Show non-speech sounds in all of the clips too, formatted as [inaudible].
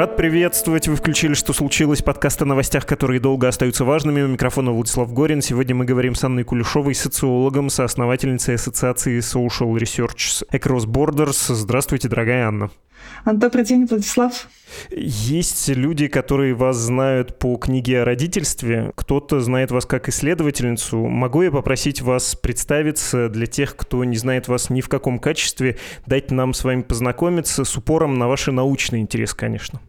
Рад приветствовать. Вы включили «Что случилось?» подкаст о новостях, которые долго остаются важными. У микрофона Владислав Горин. Сегодня мы говорим с Анной Кулешовой, социологом, соосновательницей ассоциации Social Research Across Borders. Здравствуйте, дорогая Анна. Добрый день, Владислав. Есть люди, которые вас знают по книге о родительстве. Кто-то знает вас как исследовательницу. Могу я попросить вас представиться для тех, кто не знает вас ни в каком качестве, дать нам с вами познакомиться с упором на ваши научный интерес, конечно.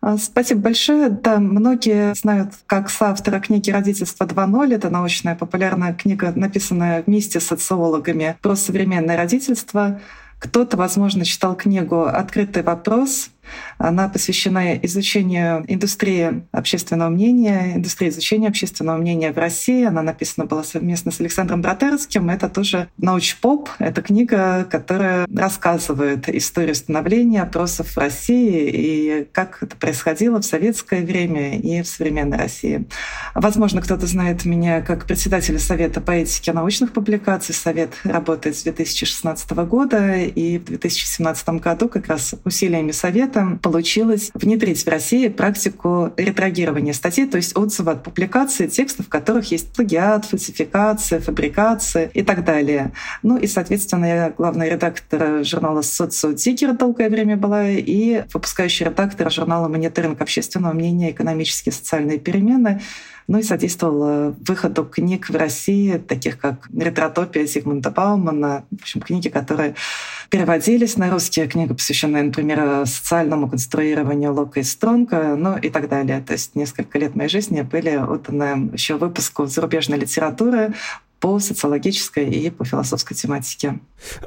А, спасибо большое. Да, многие знают как соавтора книги «Родительство 2.0». Это научная популярная книга, написанная вместе с социологами про современное родительство. Кто-то, возможно, читал книгу «Открытый вопрос», она посвящена изучению индустрии общественного мнения, индустрии изучения общественного мнения в России. Она написана была совместно с Александром Братерским. Это тоже научпоп. Это книга, которая рассказывает историю становления опросов в России и как это происходило в советское время и в современной России. Возможно, кто-то знает меня как председателя Совета по этике научных публикаций. Совет работает с 2016 года, и в 2017 году как раз усилиями Совета проектом получилось внедрить в России практику ретрагирования статей, то есть отзыва от публикации текстов, в которых есть плагиат, фальсификация, фабрикация и так далее. Ну и, соответственно, я главный редактор журнала «Социотикер» долгое время была и выпускающий редактор журнала «Мониторинг общественного мнения. Экономические и социальные перемены» ну и содействовал выходу книг в России, таких как «Ретротопия» Зигмунда Баумана, в общем, книги, которые переводились на русский, книга, посвященная, например, социальному конструированию Лока и Стронга, ну и так далее. То есть несколько лет моей жизни были отданы еще выпуску зарубежной литературы по социологической и по философской тематике.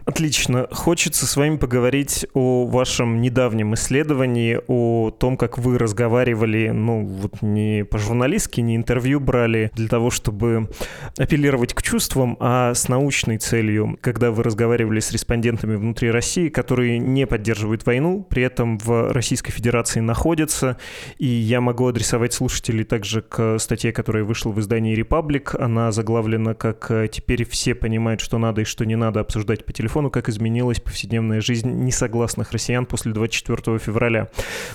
Отлично. Хочется с вами поговорить о вашем недавнем исследовании, о том, как вы разговаривали, ну, вот не по-журналистски, не интервью брали для того, чтобы апеллировать к чувствам, а с научной целью, когда вы разговаривали с респондентами внутри России, которые не поддерживают войну, при этом в Российской Федерации находятся, и я могу адресовать слушателей также к статье, которая вышла в издании «Репаблик», она заглавлена как э, «Теперь все понимают, что надо и что не надо обсуждать по телефону, как изменилась повседневная жизнь несогласных россиян после 24 февраля.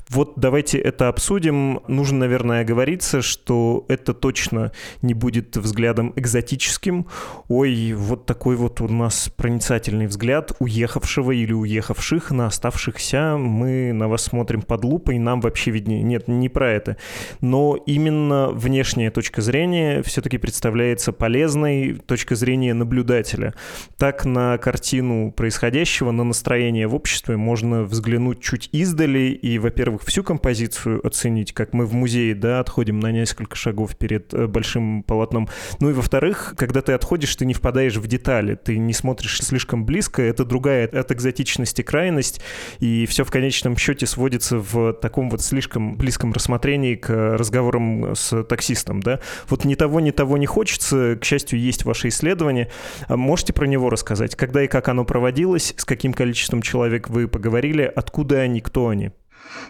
Вот давайте это обсудим. Нужно, наверное, оговориться, что это точно не будет взглядом экзотическим. Ой, вот такой вот у нас проницательный взгляд уехавшего или уехавших на оставшихся. Мы на вас смотрим под лупой, нам вообще виднее. Нет, не про это. Но именно внешняя точка зрения все-таки представляется полезной точка зрения наблюдателя. Так на картину происходящего, на настроение в обществе можно взглянуть чуть издали и, во-первых, всю композицию оценить, как мы в музее, да, отходим на несколько шагов перед э, большим полотном. Ну и, во-вторых, когда ты отходишь, ты не впадаешь в детали, ты не смотришь слишком близко, это другая от экзотичности крайность, и все в конечном счете сводится в таком вот слишком близком рассмотрении к разговорам с таксистом, да. Вот ни того, ни того не хочется, к счастью, есть ваше исследование. А можете про него рассказать? Когда и как оно проводилось, с каким количеством человек вы поговорили, откуда они, кто они?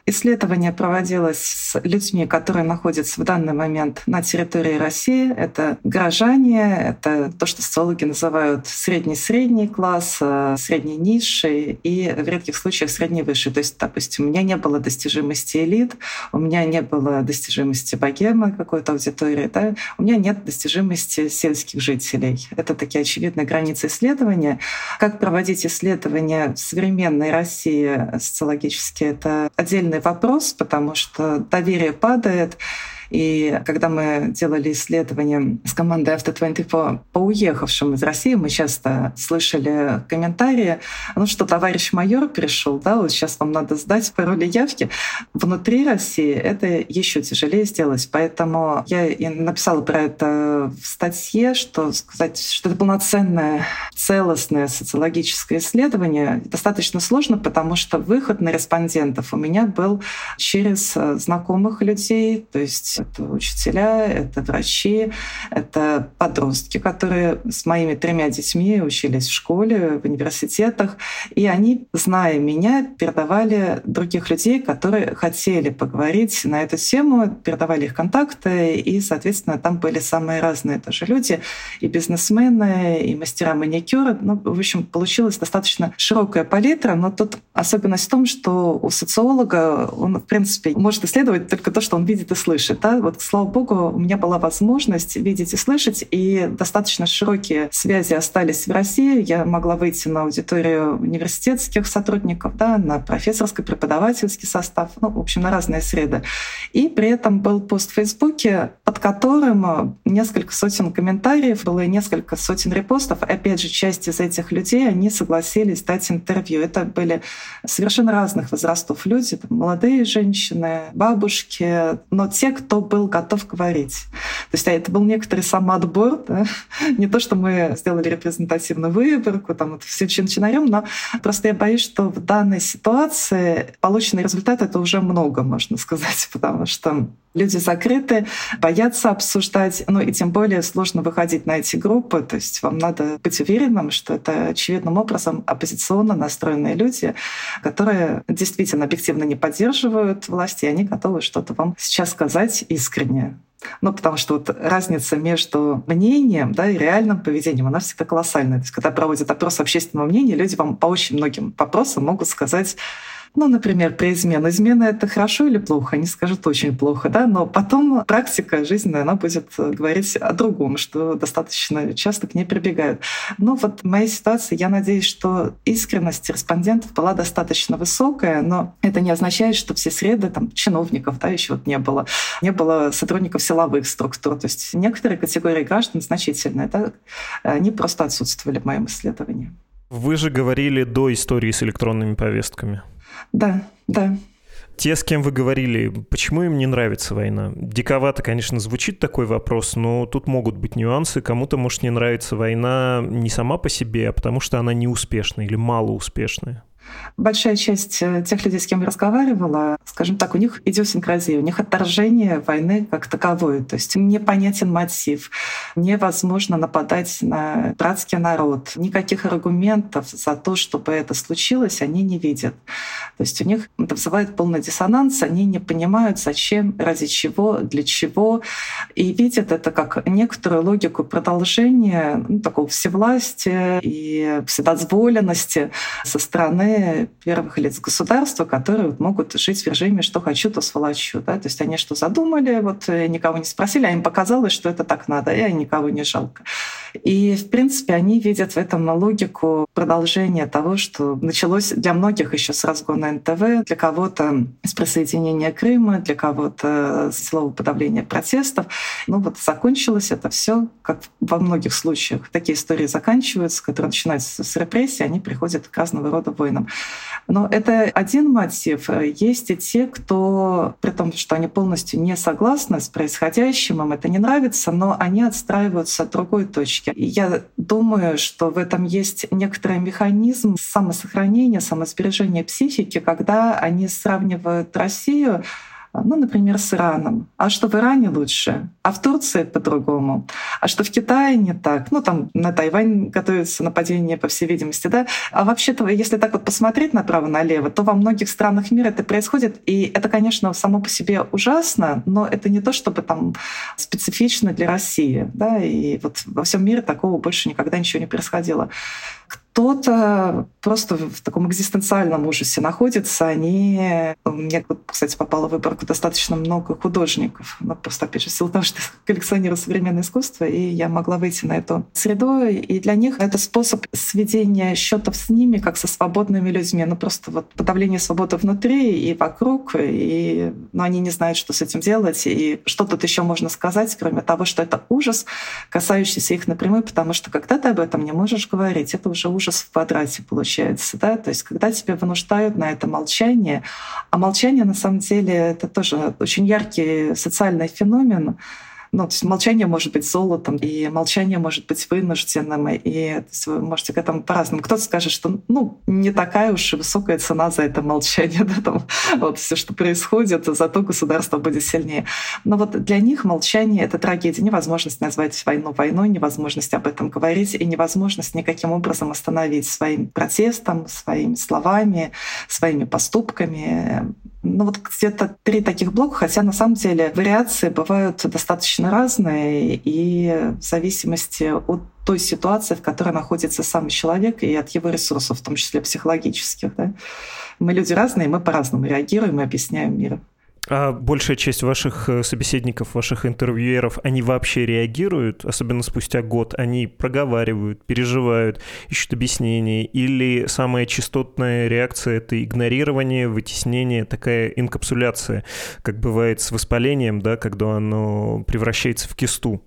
Исследование проводилось с людьми, которые находятся в данный момент на территории России. Это горожане, это то, что социологи называют средний-средний класс, э, средний низший и в редких случаях средний высший. То есть, допустим, у меня не было достижимости элит, у меня не было достижимости богемы какой-то аудитории, да? у меня нет достижимости сельских жителей. Это такие очевидные границы исследования. Как проводить исследования в современной России социологически, это отдельный вопрос, потому что доверие падает, и когда мы делали исследование с командой Авто-20 по, по уехавшим из России, мы часто слышали комментарии, ну что товарищ майор пришел, да, вот сейчас вам надо сдать пароли явки. Внутри России это еще тяжелее сделать. Поэтому я и написала про это в статье, что сказать, что это полноценное, целостное социологическое исследование достаточно сложно, потому что выход на респондентов у меня был через знакомых людей, то есть Это учителя, это врачи, это подростки, которые с моими тремя детьми учились в школе, в университетах. И они, зная меня, передавали других людей, которые хотели поговорить на эту тему, передавали их контакты, и, соответственно, там были самые разные тоже люди, и бизнесмены, и мастера маникюра. Ну, в общем, получилась достаточно широкая палитра, но тут особенность в том, что у социолога он, в принципе, может исследовать только то, что он видит и слышит. Да? Вот, слава богу, у меня была возможность видеть и слышать, и достаточно широкие связи остались в России. Я могла выйти на аудиторию университетских сотрудников, да, на профессорско-преподавательский состав, ну, в общем, на разные среды. И при этом был пост в Фейсбуке, под которым несколько сотен комментариев, было несколько сотен репостов. Опять же, часть из этих людей, они согласились дать интервью. Это были совершенно разных возрастов люди, там, молодые женщины, бабушки, но те, кто был готов говорить. То есть это был некоторый самоотбор, да? [laughs] не то, что мы сделали репрезентативную выборку, там вот все чин-чинарем, но просто я боюсь, что в данной ситуации полученный результат — это уже много, можно сказать, [laughs] потому что люди закрыты, боятся обсуждать, ну и тем более сложно выходить на эти группы, то есть вам надо быть уверенным, что это очевидным образом оппозиционно настроенные люди, которые действительно объективно не поддерживают власти, и они готовы что-то вам сейчас сказать искренне. Ну, потому что вот разница между мнением да, и реальным поведением, она всегда колоссальная. То есть, когда проводят опрос общественного мнения, люди вам по очень многим вопросам могут сказать ну, например, про измену. Измена — это хорошо или плохо? Они скажут очень плохо, да, но потом практика жизненная, она будет говорить о другом, что достаточно часто к ней прибегают. Но вот в моей ситуации я надеюсь, что искренность респондентов была достаточно высокая, но это не означает, что все среды там, чиновников да, еще вот не было. Не было сотрудников силовых структур. То есть некоторые категории граждан значительные, да, они просто отсутствовали в моем исследовании. Вы же говорили до истории с электронными повестками. Да, да. Те, с кем вы говорили, почему им не нравится война? Диковато, конечно, звучит такой вопрос, но тут могут быть нюансы. Кому-то может не нравиться война не сама по себе, а потому что она неуспешная или малоуспешная. Большая часть э, тех людей, с кем я разговаривала, скажем так, у них идиосинкразия, у них отторжение войны как таковой. То есть непонятен мотив, невозможно нападать на братский народ. Никаких аргументов за то, чтобы это случилось, они не видят. То есть у них это вызывает полный диссонанс, они не понимают, зачем, ради чего, для чего, и видят это как некоторую логику продолжения ну, такого всевластия и вседозволенности со стороны первых лиц государства, которые могут жить в режиме «что хочу, то сволочу». Да? То есть они что задумали, вот э, никого не спросили, а им показалось, что это так надо, и никого не жалко. И, в принципе, они видят в этом логику продолжения того, что началось для многих еще с разгона НТВ, для кого-то с присоединения Крыма, для кого-то с силового подавления протестов. Ну вот закончилось это все, как во многих случаях. Такие истории заканчиваются, которые начинаются с репрессий, они приходят к разного рода войнам. Но это один мотив. Есть и те, кто, при том, что они полностью не согласны с происходящим, им это не нравится, но они отстраиваются от другой точки. И я думаю, что в этом есть некоторый механизм самосохранения, самосбережения психики, когда они сравнивают Россию ну, например, с Ираном. А что в Иране лучше? А в Турции по-другому? А что в Китае не так? Ну, там на Тайвань готовится нападение, по всей видимости, да? А вообще-то, если так вот посмотреть направо-налево, то во многих странах мира это происходит, и это, конечно, само по себе ужасно, но это не то, чтобы там специфично для России, да, и вот во всем мире такого больше никогда ничего не происходило кто-то просто в таком экзистенциальном ужасе находится. Они... Мне, кстати, попало в выборку достаточно много художников. Но просто, опять же, в силу того, что я коллекционирую современное искусство, и я могла выйти на эту среду. И для них это способ сведения счетов с ними, как со свободными людьми. Ну, просто вот подавление свободы внутри и вокруг, и ну, они не знают, что с этим делать. И что тут еще можно сказать, кроме того, что это ужас, касающийся их напрямую, потому что когда ты об этом не можешь говорить, это уже ужас в квадрате получается, да, то есть когда тебя вынуждают на это молчание, а молчание на самом деле это тоже очень яркий социальный феномен, Ну, то есть молчание может быть золотом, и молчание может быть вынужденным, и вы можете к этому по-разному. Кто-то скажет, что ну, не такая уж и высокая цена за это молчание, [laughs] да, там, вот все, что происходит, зато государство будет сильнее. Но вот для них молчание — это трагедия, невозможность назвать войну войной, невозможность об этом говорить и невозможность никаким образом остановить своим протестом, своими словами, своими поступками ну вот где-то три таких блока, хотя на самом деле вариации бывают достаточно разные, и в зависимости от той ситуации, в которой находится сам человек, и от его ресурсов, в том числе психологических. Да? Мы люди разные, мы по-разному реагируем и объясняем мир. А большая часть ваших э, собеседников, ваших интервьюеров, они вообще реагируют, особенно спустя год? Они проговаривают, переживают, ищут объяснения? Или самая частотная реакция — это игнорирование, вытеснение, такая инкапсуляция, как бывает с воспалением, да, когда оно превращается в кисту?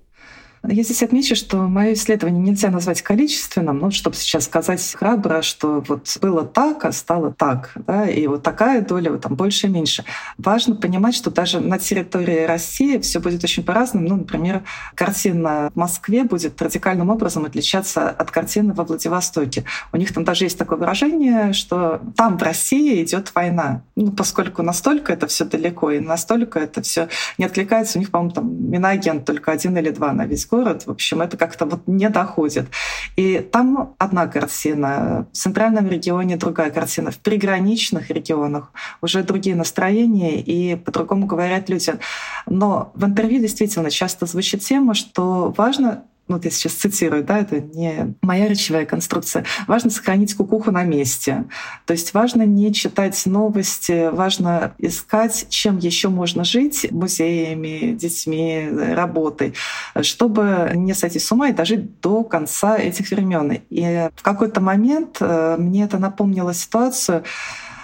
Я здесь отмечу, что мое исследование нельзя назвать количественным, ну, чтобы сейчас сказать храбро, что вот было так, а стало так, да, и вот такая доля, вот там больше и меньше. Важно понимать, что даже на территории России все будет очень по-разному. Ну, например, картина в Москве будет радикальным образом отличаться от картины во Владивостоке. У них там даже есть такое выражение, что там в России идет война. Ну, поскольку настолько это все далеко и настолько это все не откликается, у них, по-моему, там Минагент только один или два на весь город. В общем, это как-то вот не доходит. И там одна картина, в центральном регионе другая картина, в приграничных регионах уже другие настроения и по-другому говорят люди. Но в интервью действительно часто звучит тема, что важно ну, вот я сейчас цитирую, да, это не моя речевая конструкция, важно сохранить кукуху на месте. То есть важно не читать новости, важно искать, чем еще можно жить музеями, детьми, работой, чтобы не сойти с ума и дожить до конца этих времен. И в какой-то момент э, мне это напомнило ситуацию,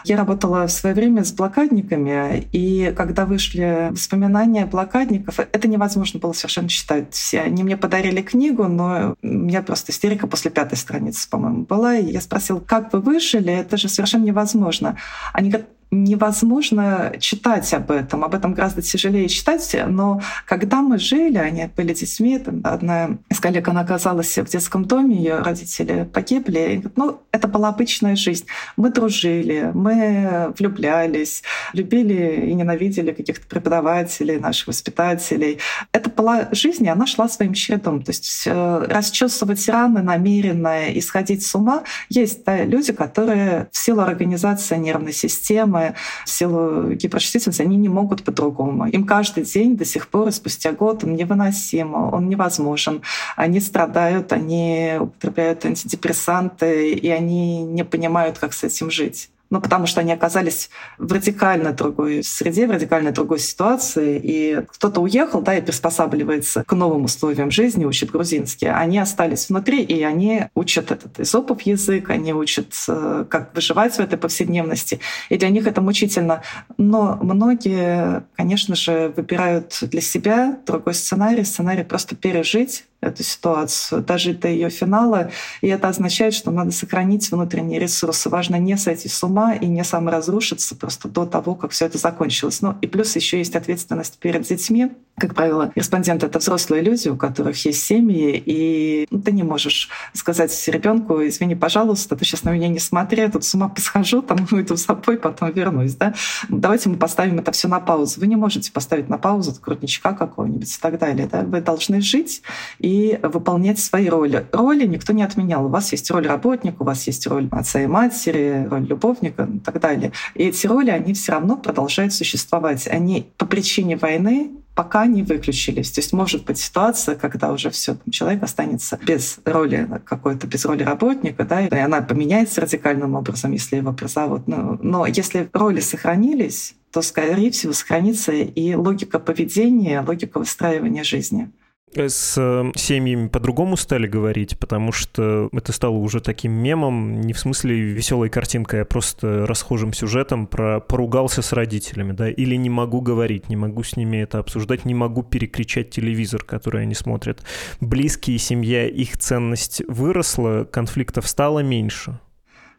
я работала в свое время с блокадниками, и когда вышли воспоминания блокадников, это невозможно было совершенно читать. Все они мне подарили книгу, но у меня просто истерика после пятой страницы, по-моему, была. И я спросила, как вы выжили? Это же совершенно невозможно. Они говорят, невозможно читать об этом. Об этом гораздо тяжелее читать. Но когда мы жили, они были детьми, там, одна из коллег, она оказалась в детском доме, ее родители погибли. И говорит, ну, это была обычная жизнь. Мы дружили, мы влюблялись, любили и ненавидели каких-то преподавателей, наших воспитателей. Это была жизнь, и она шла своим чередом. То есть э, расчесывать раны намеренно и сходить с ума. Есть да, люди, которые в силу организации нервной системы, в силу гиперчувствительности, они не могут по-другому. Им каждый день до сих пор, спустя год, он невыносим, он невозможен. Они страдают, они употребляют антидепрессанты, и они не понимают, как с этим жить ну, потому что они оказались в радикально другой среде, в радикально другой ситуации, и кто-то уехал, да, и приспосабливается к новым условиям жизни, учит грузинский. Они остались внутри, и они учат этот изопов язык, они учат, э, как выживать в этой повседневности, и для них это мучительно. Но многие, конечно же, выбирают для себя другой сценарий, сценарий просто пережить эту ситуацию, дожить до ее финала. И это означает, что надо сохранить внутренние ресурсы. Важно не сойти с ума и не саморазрушиться просто до того, как все это закончилось. Ну и плюс еще есть ответственность перед детьми. Как правило, респонденты — это взрослые люди, у которых есть семьи, и ну, ты не можешь сказать ребенку, извини, пожалуйста, ты сейчас на меня не смотри, я тут с ума посхожу, там [laughs] уйду с собой, потом вернусь. Да? Давайте мы поставим это все на паузу. Вы не можете поставить на паузу крутничка какого-нибудь и так далее. Да? Вы должны жить и и выполнять свои роли. Роли никто не отменял. У вас есть роль работника, у вас есть роль отца и матери, роль любовника и так далее. И эти роли, они все равно продолжают существовать. Они по причине войны пока не выключились. То есть может быть ситуация, когда уже все, человек останется без роли какой-то, без роли работника, да, и она поменяется радикальным образом, если его призовут. Но, но если роли сохранились, то, скорее всего, сохранится и логика поведения, логика выстраивания жизни. С э, семьями по-другому стали говорить, потому что это стало уже таким мемом, не в смысле веселой картинкой, а просто расхожим сюжетом про поругался с родителями, да, или не могу говорить, не могу с ними это обсуждать, не могу перекричать телевизор, который они смотрят. Близкие, семья, их ценность выросла, конфликтов стало меньше.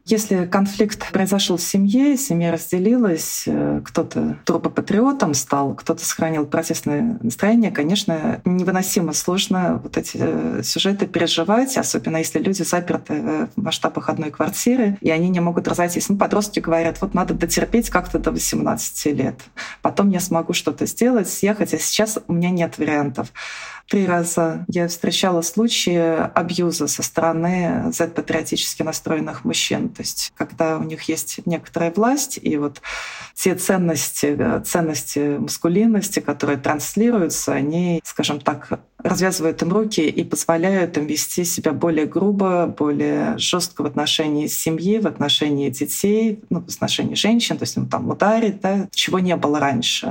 Если конфликт произошел в семье, семья разделилась, э, кто-то трупопатриотом стал, кто-то сохранил протестное настроение, конечно, невыносимо сложно вот эти э, сюжеты переживать, особенно если люди заперты э, в масштабах одной квартиры, и они не могут разойтись. Ну, подростки говорят, вот надо дотерпеть как-то до 18 лет. Потом я смогу что-то сделать, съехать, а сейчас у меня нет вариантов. Три раза я встречала случаи абьюза со стороны Z-патриотически настроенных мужчин. То есть когда у них есть некоторая власть, и вот те ценности, ценности маскулинности, которые транслируются, они, скажем так, развязывают им руки и позволяют им вести себя более грубо, более жестко в отношении семьи, в отношении детей, ну, в отношении женщин, то есть ну, там ударить, да, чего не было раньше.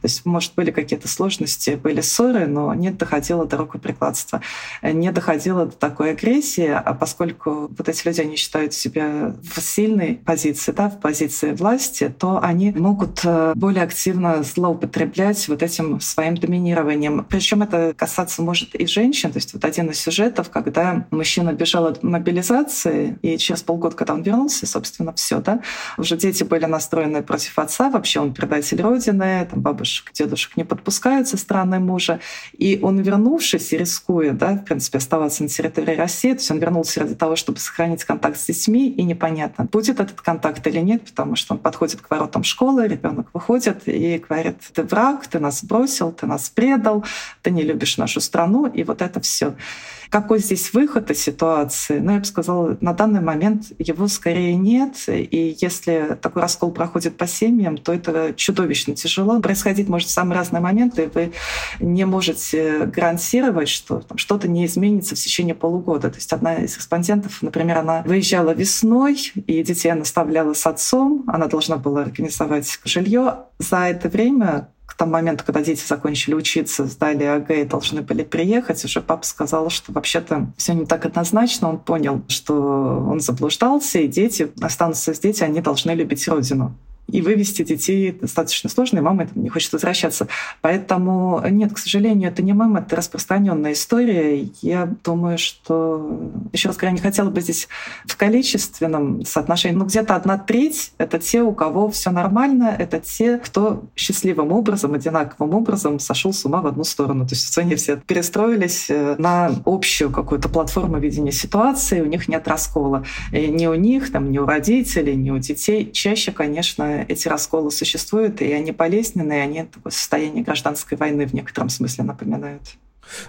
То есть, может, были какие-то сложности, были ссоры, но не доходило до рукоприкладства, не доходило до такой агрессии, а поскольку вот эти люди, они считают себя в сильной позиции, да, в позиции власти, то они могут э, более активно злоупотреблять вот этим своим доминированием. Причем это касается касаться может и женщин. То есть вот один из сюжетов, когда мужчина бежал от мобилизации, и через полгода, когда он вернулся, собственно, все, да, уже дети были настроены против отца, вообще он предатель Родины, там бабушек, дедушек не подпускают со стороны мужа. И он, вернувшись рискуя, да, в принципе, оставаться на территории России, то есть он вернулся ради того, чтобы сохранить контакт с детьми, и непонятно, будет этот контакт или нет, потому что он подходит к воротам школы, ребенок выходит и говорит, ты враг, ты нас бросил, ты нас предал, ты не любишь нашу нашу страну, и вот это все. Какой здесь выход из ситуации? Ну, я бы сказала, на данный момент его скорее нет. И если такой раскол проходит по семьям, то это чудовищно тяжело. Происходить может в самые разные моменты, и вы не можете гарантировать, что там, что-то не изменится в течение полугода. То есть одна из респондентов, например, она выезжала весной, и детей она оставляла с отцом, она должна была организовать жилье. За это время к тому моменту, когда дети закончили учиться, сдали АГ и должны были приехать, уже папа сказал, что вообще-то все не так однозначно. Он понял, что он заблуждался, и дети останутся здесь, они должны любить родину и вывести детей достаточно сложно, и мама этому не хочет возвращаться. Поэтому нет, к сожалению, это не мама, это распространенная история. Я думаю, что, еще раз говоря, не хотела бы здесь в количественном соотношении, но где-то одна треть — это те, у кого все нормально, это те, кто счастливым образом, одинаковым образом сошел с ума в одну сторону. То есть они все перестроились э, на общую какую-то платформу видения ситуации, у них нет раскола. И ни у них, там, ни у родителей, ни у детей. Чаще, конечно, эти расколы существуют, и они болезненные, они такое состояние гражданской войны в некотором смысле напоминают.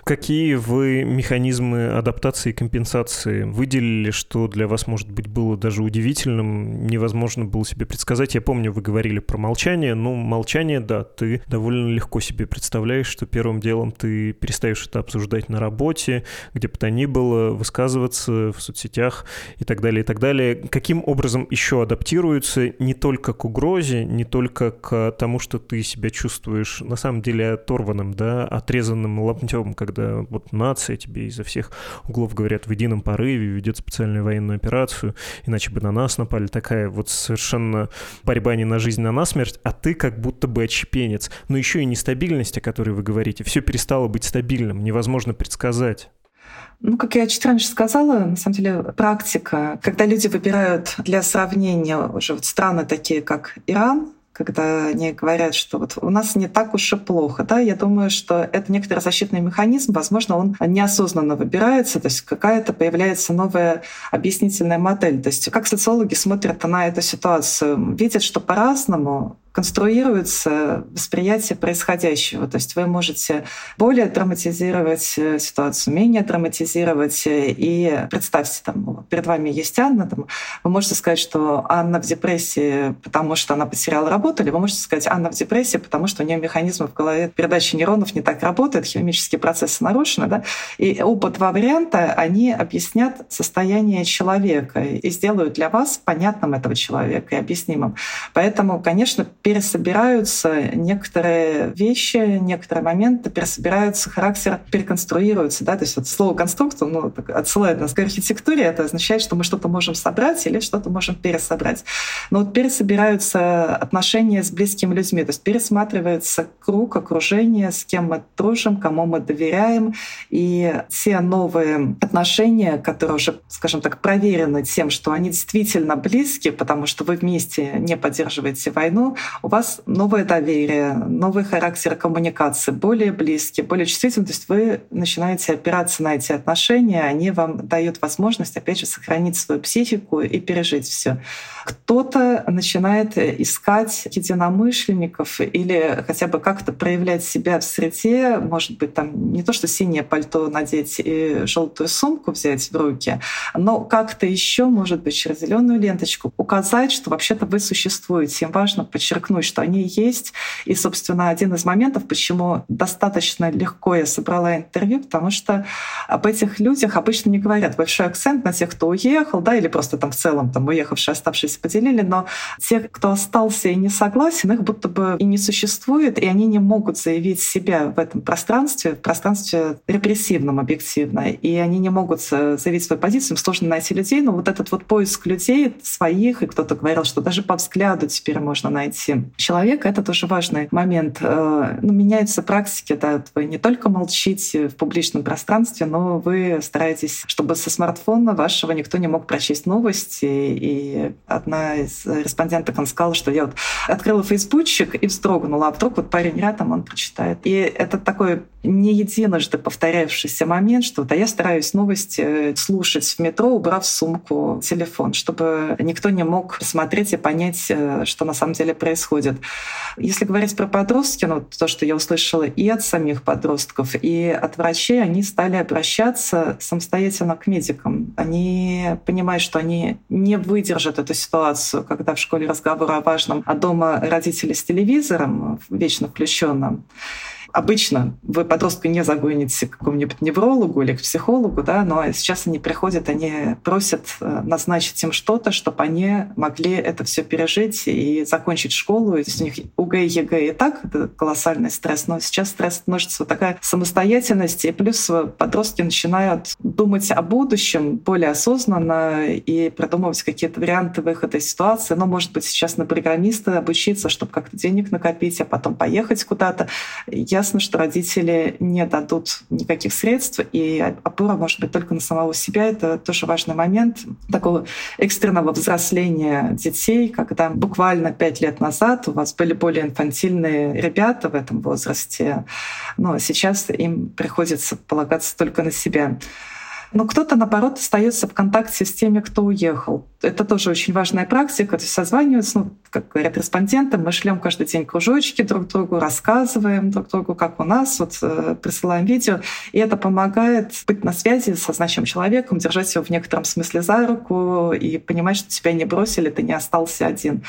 Какие вы механизмы адаптации и компенсации выделили, что для вас, может быть, было даже удивительным, невозможно было себе предсказать? Я помню, вы говорили про молчание. Ну, молчание, да, ты довольно легко себе представляешь, что первым делом ты перестаешь это обсуждать на работе, где бы то ни было, высказываться в соцсетях и так далее, и так далее. Каким образом еще адаптируются не только к угрозе, не только к тому, что ты себя чувствуешь на самом деле оторванным, да, отрезанным ломтем том, когда вот нация тебе изо всех углов говорят в едином порыве, ведет специальную военную операцию, иначе бы на нас напали. Такая вот совершенно борьба не на жизнь, а на смерть, а ты как будто бы отщепенец. Но еще и нестабильность, о которой вы говорите, все перестало быть стабильным, невозможно предсказать. Ну, как я чуть раньше сказала, на самом деле практика, когда люди выбирают для сравнения уже вот страны такие, как Иран, когда они говорят, что вот у нас не так уж и плохо. Да? Я думаю, что это некоторый защитный механизм, возможно, он неосознанно выбирается, то есть какая-то появляется новая объяснительная модель. То есть как социологи смотрят на эту ситуацию, видят, что по-разному конструируется восприятие происходящего. То есть вы можете более драматизировать э, ситуацию, менее драматизировать. Э, и представьте, там, перед вами есть Анна, там, вы можете сказать, что Анна в депрессии, потому что она потеряла работу, или вы можете сказать, Анна в депрессии, потому что у нее механизмы в голове передачи нейронов не так работают, химические процессы нарушены. Да? И оба два варианта, они объяснят состояние человека и сделают для вас понятным этого человека и объяснимым. Поэтому, конечно, пересобираются некоторые вещи, некоторые моменты, пересобираются, характер переконструируется. Да? То есть вот слово «конструктор» ну, отсылает нас к архитектуре, это означает, что мы что-то можем собрать или что-то можем пересобрать. Но вот пересобираются отношения с близкими людьми, то есть пересматривается круг окружения, с кем мы дружим, кому мы доверяем, и те новые отношения, которые уже, скажем так, проверены тем, что они действительно близкие, потому что вы вместе не поддерживаете войну, у вас новое доверие, новый характер коммуникации, более близкий, более чувствительный. То есть вы начинаете опираться на эти отношения, они вам дают возможность, опять же, сохранить свою психику и пережить все. Кто-то начинает искать единомышленников или хотя бы как-то проявлять себя в среде, может быть, там не то, что синее пальто надеть и желтую сумку взять в руки, но как-то еще, может быть, через зеленую ленточку указать, что вообще-то вы существуете. Им важно подчеркнуть, что они есть. И, собственно, один из моментов, почему достаточно легко я собрала интервью, потому что об этих людях обычно не говорят. Большой акцент на тех, кто уехал, да, или просто там в целом там уехавшие, оставшиеся поделили, но те, кто остался и не согласен, их будто бы и не существует, и они не могут заявить себя в этом пространстве, в пространстве репрессивном объективно, и они не могут заявить свою позицию, им сложно найти людей, но вот этот вот поиск людей своих, и кто-то говорил, что даже по взгляду теперь можно найти человека, это тоже важный момент. Э, ну, меняются практики, да, вы не только молчите в публичном пространстве, но вы стараетесь, чтобы со смартфона вашего никто не мог прочесть новости. И одна из респонденток, она сказала, что я вот открыла фейсбучик и вздрогнула, а вдруг вот парень рядом, он прочитает. И это такой не единожды повторявшийся момент, что да, я стараюсь новости слушать в метро, убрав в сумку телефон, чтобы никто не мог посмотреть и понять, э, что на самом деле происходит. Если говорить про подростки, ну, то, что я услышала и от самих подростков, и от врачей, они стали обращаться самостоятельно к медикам. Они понимают, что они не выдержат эту ситуацию, когда в школе разговор о важном, а дома родители с телевизором вечно включенным. Обычно вы подростка не загоните к какому-нибудь неврологу или к психологу, да, но сейчас они приходят, они просят э, назначить им что-то, чтобы они могли это все пережить и закончить школу. То есть у них ОГЭ, ЕГЭ и так это колоссальный стресс, но сейчас стресс становится вот такая самостоятельность, и плюс подростки начинают думать о будущем более осознанно и продумывать какие-то варианты выхода из ситуации. Ну, может быть, сейчас на программиста обучиться, чтобы как-то денег накопить, а потом поехать куда-то. Я ясно, что родители не дадут никаких средств, и опора может быть только на самого себя. Это тоже важный момент такого экстренного взросления детей, когда буквально пять лет назад у вас были более инфантильные ребята в этом возрасте, но сейчас им приходится полагаться только на себя. Но кто-то, наоборот, остается в контакте с теми, кто уехал. Это тоже очень важная практика. То есть созваниваются, ну, как говорят респонденты, мы шлем каждый день кружочки друг другу, рассказываем друг другу, как у нас, вот э, присылаем видео. И это помогает быть на связи со значимым человеком, держать его в некотором смысле за руку и понимать, что тебя не бросили, ты не остался один.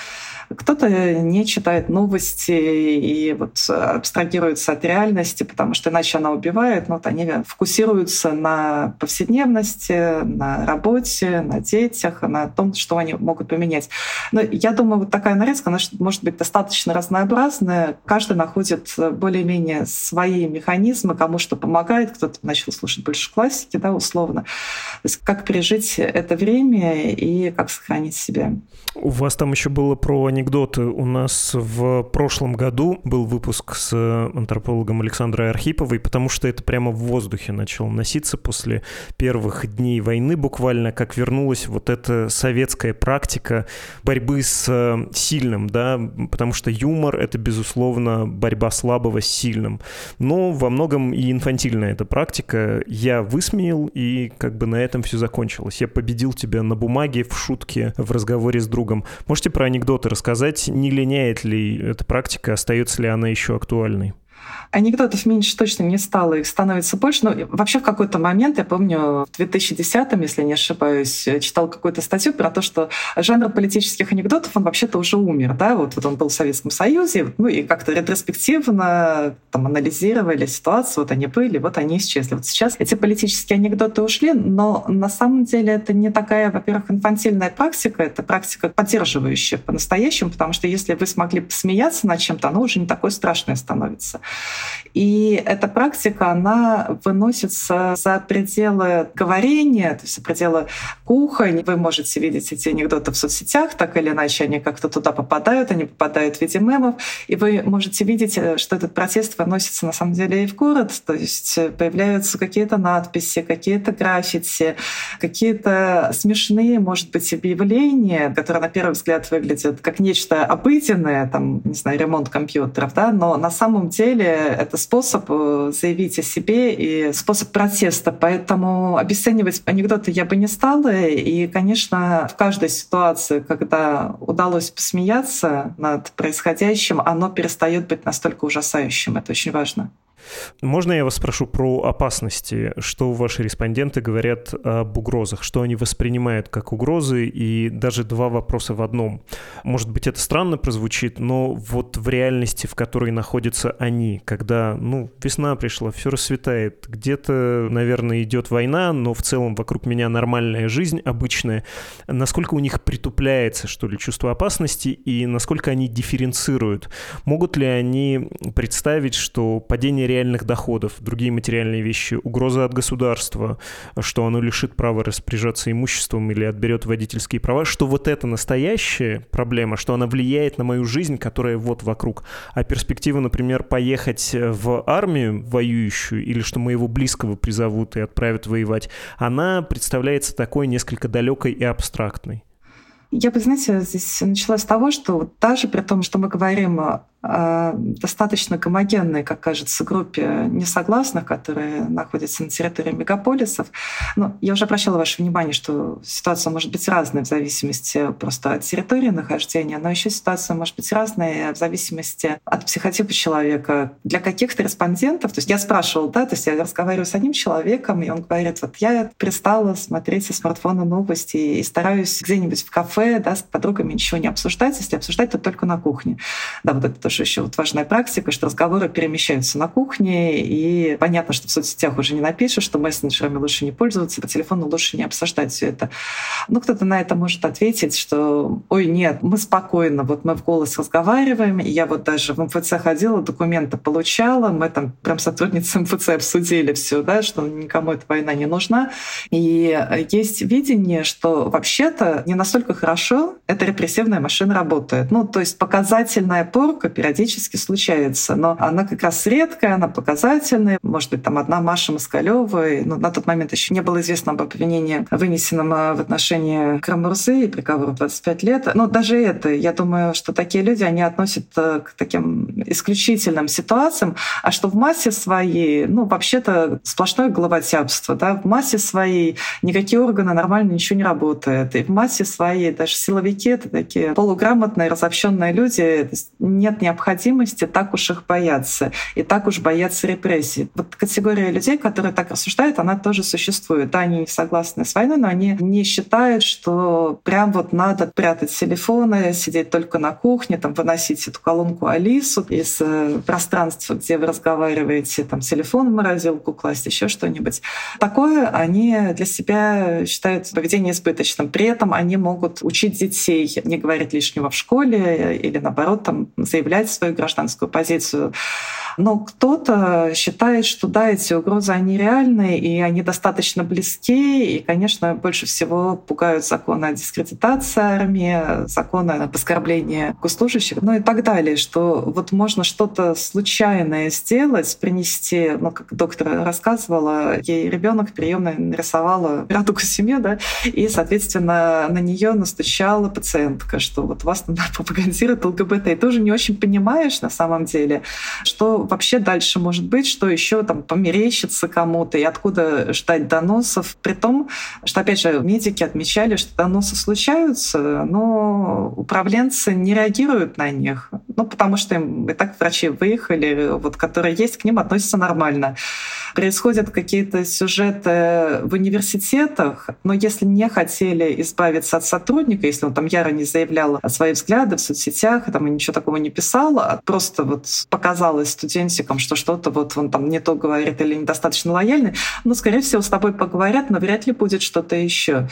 Кто-то не читает новости и вот абстрагируется от реальности, потому что иначе она убивает. Но вот они фокусируются на повседневности, на работе, на детях, на том, что они могут поменять. Но я думаю, вот такая нарезка, она может быть достаточно разнообразная. Каждый находит более-менее свои механизмы, кому что помогает. Кто-то начал слушать больше классики, да, условно. То есть как пережить это время и как сохранить себя. У вас там еще было про анекдоты. У нас в прошлом году был выпуск с антропологом Александрой Архиповой, потому что это прямо в воздухе начало носиться после первых дней войны буквально, как вернулась вот эта советская практика борьбы с э, сильным, да, потому что юмор — это, безусловно, борьба слабого с сильным. Но во многом и инфантильная эта практика. Я высмеял, и как бы на этом все закончилось. Я победил тебя на бумаге, в шутке, в разговоре с другом. Можете про анекдоты рассказать? Не линяет ли эта практика? Остается ли она еще актуальной? Анекдотов меньше точно не стало, их становится больше. Но вообще в какой-то момент, я помню, в 2010-м, если не ошибаюсь, читал какую-то статью про то, что жанр политических анекдотов, он вообще-то уже умер. Да? Вот, вот он был в Советском Союзе, ну и как-то ретроспективно там, анализировали ситуацию, вот они были, вот они исчезли. Вот сейчас эти политические анекдоты ушли, но на самом деле это не такая, во-первых, инфантильная практика, это практика поддерживающая по-настоящему, потому что если вы смогли посмеяться над чем-то, оно уже не такое страшное становится. И эта практика, она выносится за пределы говорения, то есть за пределы кухонь. Вы можете видеть эти анекдоты в соцсетях, так или иначе они как-то туда попадают, они попадают в виде мемов, и вы можете видеть, э, что этот протест выносится на самом деле и в город, то есть появляются какие-то надписи, какие-то граффити, какие-то смешные, может быть, объявления, которые на первый взгляд выглядят как нечто обыденное, там, не знаю, ремонт компьютеров, да, но на самом деле это способ э, заявить о себе и способ протеста. Поэтому обесценивать анекдоты я бы не стала. И, конечно, в каждой ситуации, когда удалось посмеяться над происходящим, оно перестает быть настолько ужасающим. Это очень важно. Можно я вас спрошу про опасности? Что ваши респонденты говорят об угрозах? Что они воспринимают как угрозы? И даже два вопроса в одном. Может быть, это странно прозвучит, но вот в реальности, в которой находятся они, когда, ну, весна пришла, все расцветает, где-то, наверное, идет война, но в целом вокруг меня нормальная жизнь обычная, насколько у них притупляется, что ли, чувство опасности и насколько они дифференцируют? Могут ли они представить, что падение реальных доходов, другие материальные вещи, угроза от государства, что оно лишит права распоряжаться имуществом или отберет водительские права, что вот это настоящая проблема, что она влияет на мою жизнь, которая вот вокруг. А перспектива, например, поехать в армию воюющую или что моего близкого призовут и отправят воевать, она представляется такой несколько далекой и абстрактной. Я бы, знаете, здесь начала с того, что даже при том, что мы говорим достаточно гомогенной, как кажется, группе несогласных, которые находятся на территории мегаполисов. Но я уже обращала ваше внимание, что ситуация может быть разной в зависимости просто от территории нахождения, но еще ситуация может быть разная в зависимости от психотипа человека. Для каких-то респондентов, то есть я спрашивала, да, то есть я разговариваю с одним человеком, и он говорит, вот я перестала смотреть со смартфона новости и стараюсь где-нибудь в кафе, да, с подругами ничего не обсуждать, если обсуждать, то только на кухне. Да, вот это тоже еще вот важная практика, что разговоры перемещаются на кухне, и понятно, что в соцсетях уже не напишешь, что мессенджерами лучше не пользоваться, по телефону лучше не обсуждать все это. Ну, кто-то на это может ответить, что ой, нет, мы спокойно, вот мы в голос разговариваем, я вот даже в МФЦ ходила, документы получала, мы там прям сотрудницы МФЦ обсудили все, да, что никому эта война не нужна. И есть видение, что вообще-то не настолько хорошо эта репрессивная машина работает. Ну, то есть показательная порка периодически случается, но она как раз редкая, она показательная. Может быть, там одна Маша Москалева, но на тот момент еще не было известно об обвинении, вынесенном э, в отношении Крамурзы и приговору 25 лет. Но даже это, я думаю, что такие люди, они относят э, к таким исключительным ситуациям, а что в массе своей, ну, вообще-то сплошное головотяпство, да, в массе своей никакие органы нормально ничего не работают, и в массе своей даже силовики — это такие полуграмотные, разобщенные люди, нет необходимости необходимости так уж их бояться и так уж бояться репрессий. Вот категория людей, которые так рассуждают, она тоже существует. Да, они согласны с войной, но они не считают, что прям вот надо прятать телефоны, сидеть только на кухне, там, выносить эту колонку Алису из э, пространства, где вы разговариваете, там, телефон в морозилку класть, еще что-нибудь. Такое они для себя считают поведение избыточным. При этом они могут учить детей не говорить лишнего в школе или, наоборот, там, заявлять свою гражданскую позицию. Но кто-то считает, что да, эти угрозы, они реальные, и они достаточно близки, и, конечно, больше всего пугают законы о дискредитации армии, законы об оскорблении госслужащих, ну и так далее, что вот можно что-то случайное сделать, принести, ну, как доктор рассказывала, ей ребенок приемно нарисовала радугу семьи, да, и, соответственно, на нее настучала пациентка, что вот вас [laughs] пропагандирует ЛГБТ, и тоже не очень понимаю, понимаешь на самом деле, что вообще дальше может быть, что еще там померещится кому-то и откуда ждать доносов. При том, что, опять же, медики отмечали, что доносы случаются, но управленцы не реагируют на них, ну, потому что им это так врачи выехали, вот, которые есть, к ним относятся нормально. Происходят какие-то сюжеты в университетах, но если не хотели избавиться от сотрудника, если он там яро не заявлял о свои взгляды в соцсетях, там и ничего такого не писал, а просто вот показалось студентикам, что что-то вот он там не то говорит или недостаточно лояльный, ну, скорее всего, с тобой поговорят, но вряд ли будет что-то еще.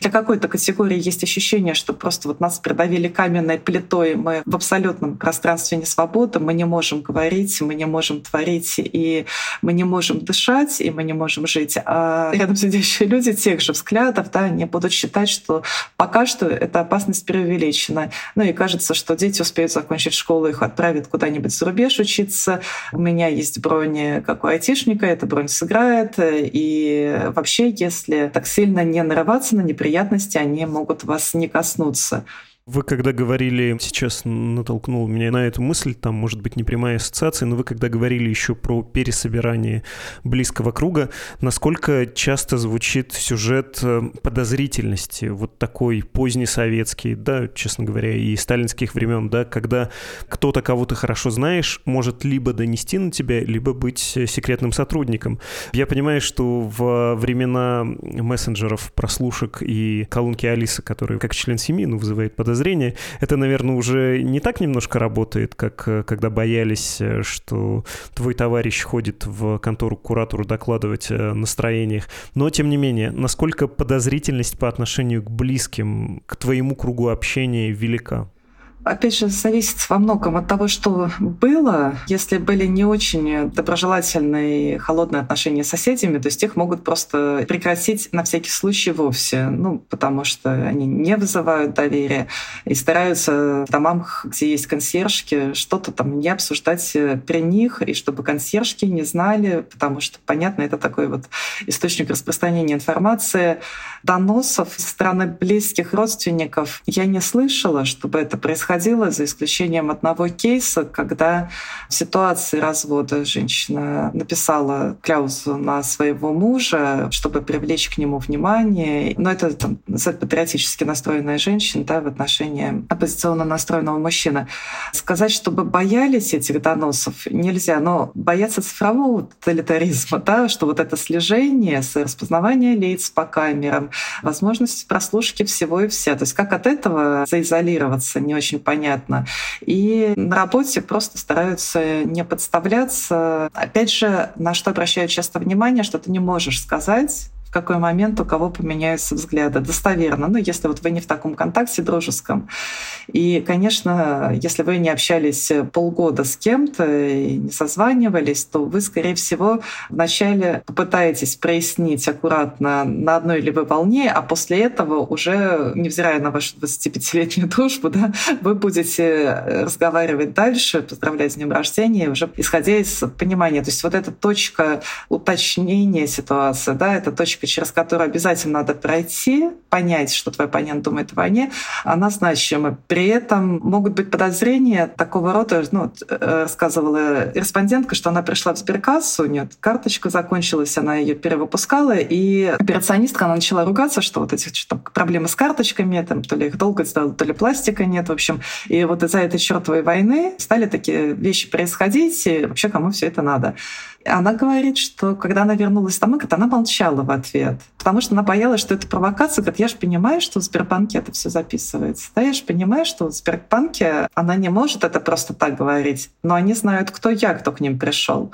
Для какой-то категории есть ощущение, что просто вот нас придавили каменной плитой, мы в абсолютном пространстве не свободы, мы не можем говорить, мы не можем творить, и мы не можем дышать, и мы не можем жить. А рядом сидящие люди тех же взглядов, да, они будут считать, что пока что эта опасность преувеличена. Ну и кажется, что дети успеют закончить школу, их отправят куда-нибудь за рубеж учиться. У меня есть бронь, как у айтишника, эта бронь сыграет. И вообще, если так сильно не нарываться на неприятности, они могут вас не коснуться. Вы когда говорили, сейчас натолкнул меня на эту мысль, там может быть не прямая ассоциация, но вы когда говорили еще про пересобирание близкого круга, насколько часто звучит сюжет э, подозрительности, вот такой позднесоветский, да, честно говоря, и сталинских времен, да, когда кто-то, кого ты хорошо знаешь, может либо донести на тебя, либо быть секретным сотрудником. Я понимаю, что в времена мессенджеров, прослушек и колонки Алисы, которые как член семьи, ну, вызывает подозрение, подозрения. Это, наверное, уже не так немножко работает, как э, когда боялись, э, что твой товарищ ходит в контору к куратору докладывать о настроениях. Но, тем не менее, насколько подозрительность по отношению к близким, к твоему кругу общения велика? Опять же, зависит во многом от того, что было. Если были не очень доброжелательные, холодные отношения с соседями, то есть их могут просто прекратить на всякий случай вовсе. Ну, потому что они не вызывают доверия и стараются в домах, где есть консьержки, что-то там не обсуждать при них, и чтобы консьержки не знали, потому что, понятно, это такой вот источник распространения информации. Доносов со стороны близких родственников я не слышала, чтобы это происходило за исключением одного кейса, когда в ситуации развода женщина написала кляузу на своего мужа, чтобы привлечь к нему внимание. Но это там, патриотически настроенная женщина да, в отношении оппозиционно настроенного мужчины. Сказать, чтобы боялись этих доносов, нельзя, но бояться цифрового тоталитаризма, да, что вот это слежение, распознавание лиц по камерам, возможность прослушки всего и вся. То есть как от этого заизолироваться, не очень понятно. И на работе просто стараются не подставляться. Опять же, на что обращают часто внимание, что ты не можешь сказать какой момент у кого поменяются взгляды. Достоверно. Ну, если вот вы не в таком контакте дружеском. И, конечно, если вы не общались полгода с кем-то и не созванивались, то вы, скорее всего, вначале попытаетесь прояснить аккуратно, на одной ли вы волне, а после этого уже, невзирая на вашу 25-летнюю дружбу, да, вы будете разговаривать дальше, поздравлять с днем рождения, уже исходя из понимания. То есть вот эта точка уточнения ситуации, да, это точка точка, через которую обязательно надо пройти, понять, что твой оппонент думает о войне, она значима. При этом могут быть подозрения такого рода. Ну, э, рассказывала респондентка, что она пришла в сберкассу, у нее карточка закончилась, она ее перевыпускала, и операционистка она начала ругаться, что вот эти что проблемы с карточками, там, то ли их долго сделали, то ли пластика нет, в общем. И вот из-за этой чертовой войны стали такие вещи происходить, и вообще кому все это надо. Она говорит, что когда она вернулась домой, говорит, она молчала в ответ, потому что она боялась, что это провокация. Говорит, я же понимаю, что в Сбербанке это все записывается. Да, я же понимаю, что в Сбербанке она не может это просто так говорить, но они знают, кто я, кто к ним пришел.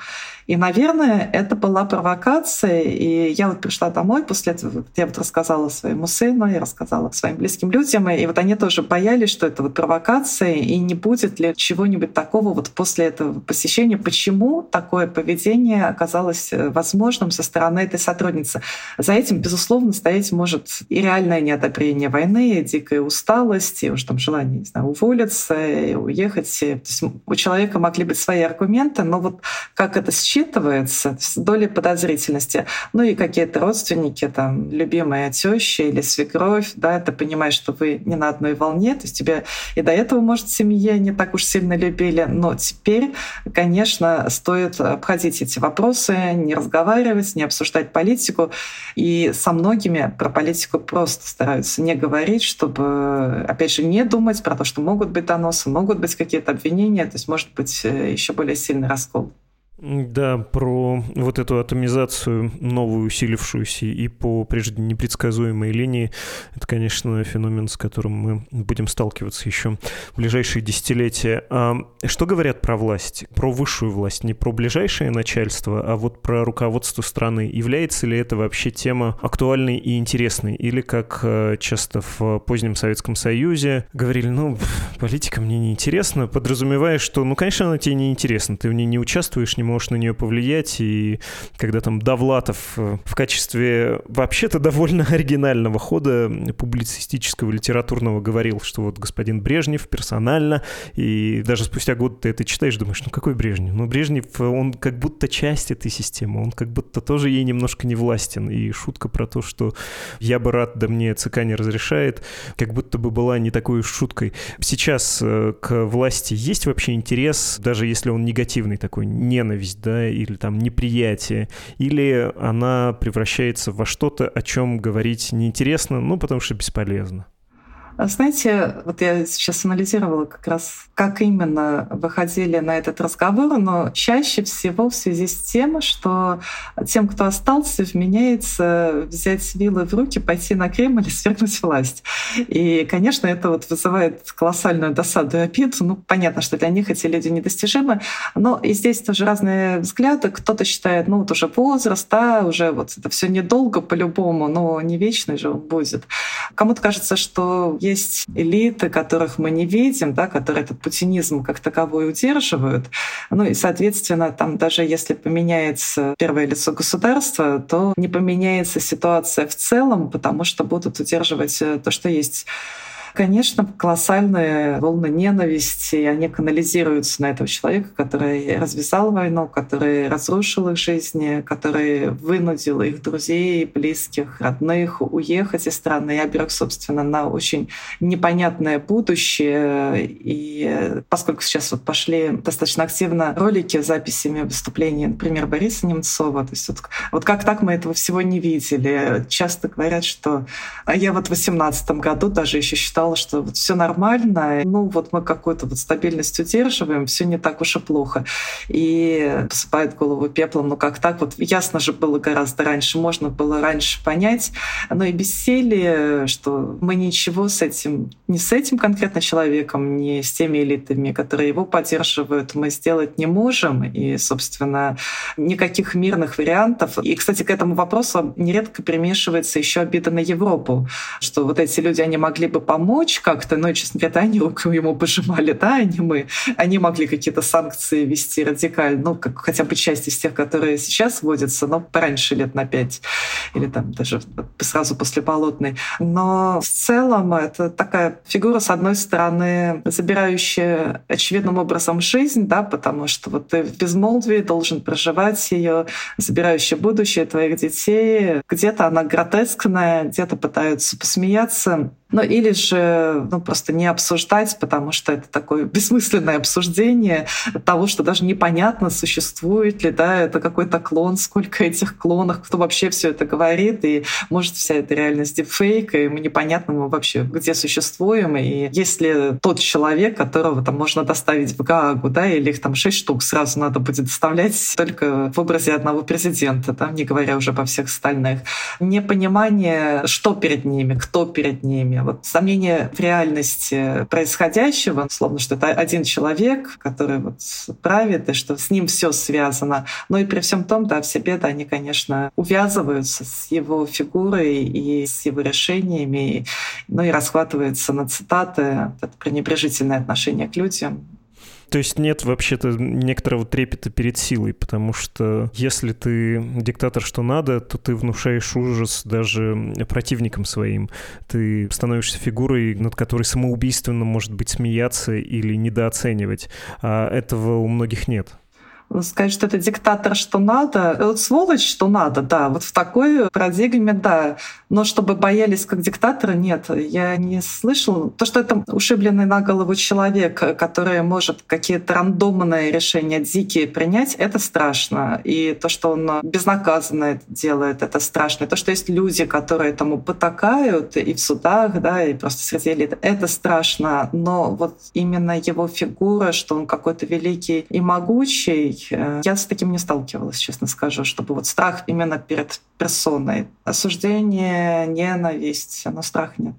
И, наверное, это была провокация. И я вот пришла домой после этого, я вот рассказала своему сыну, я рассказала своим близким людям, и вот они тоже боялись, что это вот провокация, и не будет ли чего-нибудь такого вот после этого посещения. Почему такое поведение оказалось э, возможным со стороны этой сотрудницы? За этим, безусловно, стоять может и реальное неодобрение войны, и дикая усталость, и уж там желание, не знаю, уволиться, и уехать. То есть у человека могли быть свои аргументы, но вот как это считать, считывается с долей подозрительности. Ну и какие-то родственники, там, любимая теща или свекровь, да, ты понимаешь, что вы не на одной волне, то есть тебя и до этого, может, семье не так уж сильно любили, но теперь, конечно, стоит обходить эти вопросы, не разговаривать, не обсуждать политику. И со многими про политику просто стараются не говорить, чтобы, опять же, не думать про то, что могут быть доносы, могут быть какие-то обвинения, то есть может быть э, еще более сильный раскол. Да, про вот эту атомизацию, новую усилившуюся и по прежде непредсказуемой линии, это, конечно, феномен, с которым мы будем сталкиваться еще в ближайшие десятилетия. А что говорят про власть, про высшую власть, не про ближайшее начальство, а вот про руководство страны? Является ли это вообще тема актуальной и интересной? Или, как э, часто в позднем Советском Союзе говорили, ну, политика мне не интересна, подразумевая, что, ну, конечно, она тебе не интересна, ты в ней не участвуешь, не можешь на нее повлиять. И когда там Довлатов э, в качестве вообще-то довольно [laughs] оригинального хода публицистического, литературного говорил, что вот господин Брежнев персонально, и даже спустя год ты это читаешь, думаешь, ну какой Брежнев? Ну Брежнев, он как будто часть этой системы, он как будто тоже ей немножко не властен. И шутка про то, что я бы рад, да мне ЦК не разрешает, как будто бы была не такой шуткой. Сейчас э, к власти есть вообще интерес, даже если он негативный такой, ненависть ненависть, да, или там неприятие, или она превращается во что-то, о чем говорить неинтересно, ну, потому что бесполезно. А знаете, вот я сейчас анализировала как раз, как именно выходили на этот разговор, но чаще всего в связи с тем, что тем, кто остался, вменяется взять вилы в руки, пойти на Кремль и свергнуть власть. И, конечно, это вот вызывает колоссальную досаду и обиду. Ну, понятно, что для них эти люди недостижимы, но и здесь тоже разные взгляды. Кто-то считает, ну вот уже возраст, да, уже вот это все недолго по-любому, но не вечный же он будет. Кому-то кажется, что есть элиты, которых мы не видим, да, которые этот путинизм как таковой удерживают. Ну и, соответственно, там даже если поменяется первое лицо государства, то не поменяется ситуация в целом, потому что будут удерживать э, то, что есть конечно, колоссальные волны ненависти, они канализируются на этого человека, который развязал войну, который разрушил их жизни, который вынудил их друзей, близких, родных уехать из страны и оберег, собственно, на очень непонятное будущее. И поскольку сейчас вот пошли достаточно активно ролики с записями выступлений, например, Бориса Немцова, то есть вот, вот как так мы этого всего не видели. Часто говорят, что а я вот в 2018 году даже еще считала, сказала, что вот все нормально, ну вот мы какую-то вот стабильность удерживаем, все не так уж и плохо. И посыпает голову пеплом, ну как так? Вот ясно же было гораздо раньше, можно было раньше понять, но и бессилие, что мы ничего с этим, не с этим конкретно человеком, не с теми элитами, которые его поддерживают, мы сделать не можем. И, собственно, никаких мирных вариантов. И, кстати, к этому вопросу нередко примешивается еще обида на Европу, что вот эти люди, они могли бы помочь, помочь как-то, но, честно говоря, они руку ему пожимали, да, они мы. Они могли какие-то санкции вести радикально, ну, как хотя бы часть из тех, которые сейчас вводятся, но пораньше лет на пять или там даже сразу после Болотной. Но в целом это такая фигура, с одной стороны, забирающая очевидным образом жизнь, да, потому что вот ты в безмолвии должен проживать ее, забирающая будущее твоих детей. Где-то она гротескная, где-то пытаются посмеяться. Ну или же ну, просто не обсуждать, потому что это такое [laughs] бессмысленное обсуждение того, что даже непонятно, существует ли да, это какой-то клон, сколько этих клонов, кто вообще все это говорит, и может вся эта реальность дипфейк, и мы непонятно мы вообще где существуем, и если тот человек, которого там можно доставить в Гаагу, да, или их там шесть штук сразу надо будет доставлять [laughs] только в образе одного президента, да, не говоря уже по всех остальных. Непонимание, что перед ними, кто перед ними, вот сомнение в реальности происходящего, словно что это один человек, который вот правит, и что с ним все связано. Но и при всем том, да, все беды, они, конечно, увязываются с его фигурой и с его решениями, ну и расхватывается на цитаты, это пренебрежительное отношение к людям. То есть нет вообще-то некоторого трепета перед силой, потому что если ты диктатор что надо, то ты внушаешь ужас даже противникам своим. Ты становишься фигурой, над которой самоубийственно, может быть, смеяться или недооценивать. А этого у многих нет. Сказать, что это диктатор, что надо, вот сволочь, что надо, да, вот в такой парадигме, да. Но чтобы боялись как диктатора, нет, я не слышал. То, что это ушибленный на голову человек, который может какие-то рандомные решения дикие принять, это страшно. И то, что он безнаказанно это делает, это страшно. И то, что есть люди, которые этому потакают и в судах, да, и просто среди элит, это страшно. Но вот именно его фигура, что он какой-то великий и могучий, Э, я с таким не сталкивалась, честно скажу, чтобы вот страх именно перед персоной. Осуждение, ненависть, но страх нет.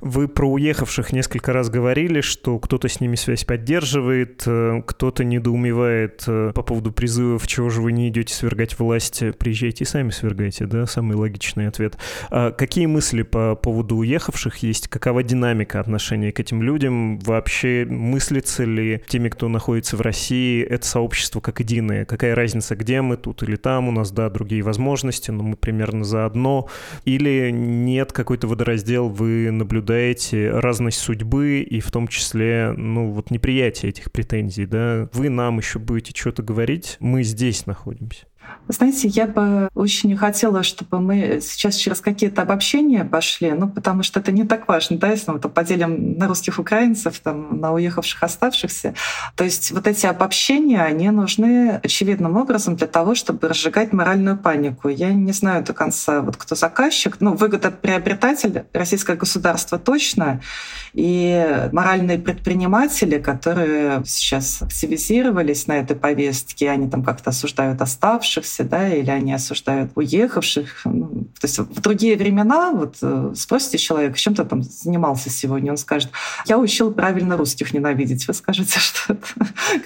Вы про уехавших несколько раз говорили, что кто-то с ними связь поддерживает, э, кто-то недоумевает э, по поводу призывов, чего же вы не идете свергать власть, приезжайте и сами свергайте, да, самый логичный ответ. А какие мысли по поводу уехавших есть? Какова динамика отношения к этим людям? Вообще мыслится ли теми, кто находится в России, это сообщество как единое? Какая разница, где мы, тут или там? У нас, да, другие возможности, но мы примерно заодно. Или нет какой-то водораздел, вы наблюдаете наблюдаете разность судьбы и в том числе, ну, вот неприятие этих претензий, да? Вы нам еще будете что-то говорить, мы здесь находимся. Знаете, я бы очень хотела, чтобы мы сейчас через какие-то обобщения пошли, ну, потому что это не так важно, да, если мы то поделим на русских украинцев, там, на уехавших оставшихся. То есть вот эти обобщения, они нужны очевидным образом для того, чтобы разжигать моральную панику. Я не знаю до конца, вот кто заказчик, ну, выгодоприобретатель российское государство точно, и моральные предприниматели, которые сейчас активизировались на этой повестке, они там как-то осуждают оставшихся, да, или они осуждают уехавших. Ну, то есть в другие времена, вот э, спросите человека, чем ты там занимался сегодня, он скажет, я учил правильно русских ненавидеть. Вы скажете, [laughs] что это,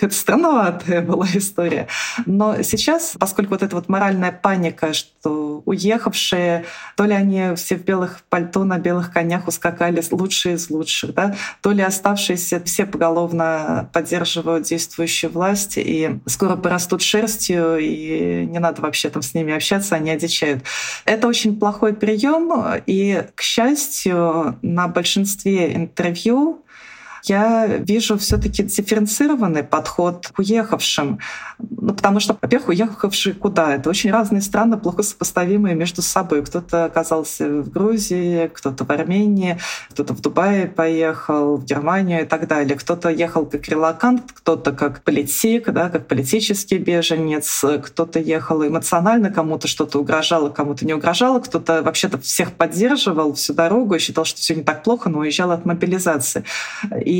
это странноватая была история. Но сейчас, поскольку вот эта вот моральная паника, что уехавшие, то ли они все в белых пальто на белых конях ускакали лучшие из лучших, да, то ли оставшиеся все поголовно поддерживают действующую власть и скоро порастут шерстью, и не надо вообще там с ними общаться, они одичают. Это очень плохой прием, и, к счастью, на большинстве интервью я вижу все-таки дифференцированный подход к уехавшим. Ну, потому что, во-первых, уехавшие куда? Это очень разные страны, плохо сопоставимые между собой. Кто-то оказался в Грузии, кто-то в Армении, кто-то в Дубае поехал, в Германию и так далее. Кто-то ехал как релакант, кто-то как политик, да, как политический беженец, кто-то ехал эмоционально, кому-то что-то угрожало, кому-то не угрожало, кто-то вообще-то всех поддерживал всю дорогу и считал, что все не так плохо, но уезжал от мобилизации. И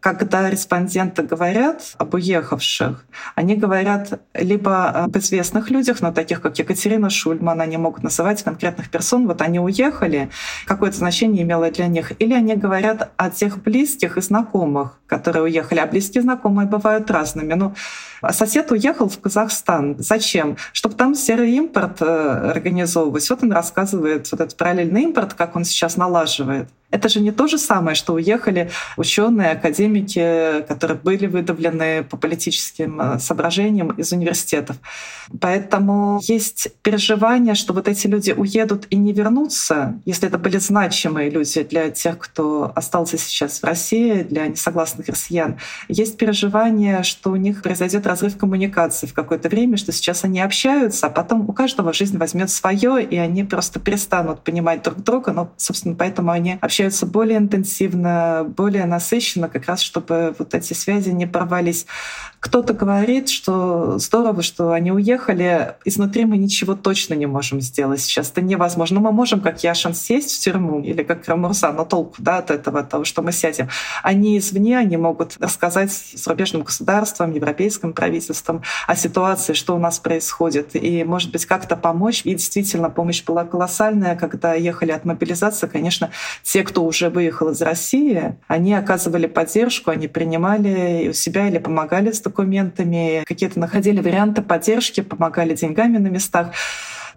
когда респонденты говорят об уехавших, они говорят либо об известных людях, но таких как Екатерина Шульман, они могут называть конкретных персон, вот они уехали, какое-то значение имело для них, или они говорят о тех близких и знакомых, которые уехали, а близкие знакомые бывают разными. Ну, а сосед уехал в Казахстан. Зачем? Чтобы там серый импорт э, организовывать. Вот он рассказывает вот этот параллельный импорт, как он сейчас налаживает. Это же не то же самое, что уехали ученые, академики, которые были выдавлены по политическим э, соображениям из университетов. Поэтому есть переживание, что вот эти люди уедут и не вернутся, если это были значимые люди для тех, кто остался сейчас в России, для несогласных россиян. Есть переживание, что у них произойдет разрыв коммуникации в какое-то время, что сейчас они общаются, а потом у каждого жизнь возьмет свое, и они просто перестанут понимать друг друга. Но, собственно, поэтому они общаются более интенсивно, более насыщенно, как раз чтобы вот эти связи не порвались. Кто-то говорит, что здорово, что они уехали. Изнутри мы ничего точно не можем сделать сейчас. Это невозможно. Мы можем, как Яшин, сесть в тюрьму или как Рамурса, но толку да, от этого, от того, что мы сядем. Они извне, они могут рассказать зарубежным государствам, европейским правительством о ситуации, что у нас происходит. И, может быть, как-то помочь. И действительно, помощь была колоссальная. Когда ехали от мобилизации, конечно, те, кто уже выехал из России, они оказывали поддержку, они принимали у себя или помогали с документами, какие-то находили варианты поддержки, помогали деньгами на местах.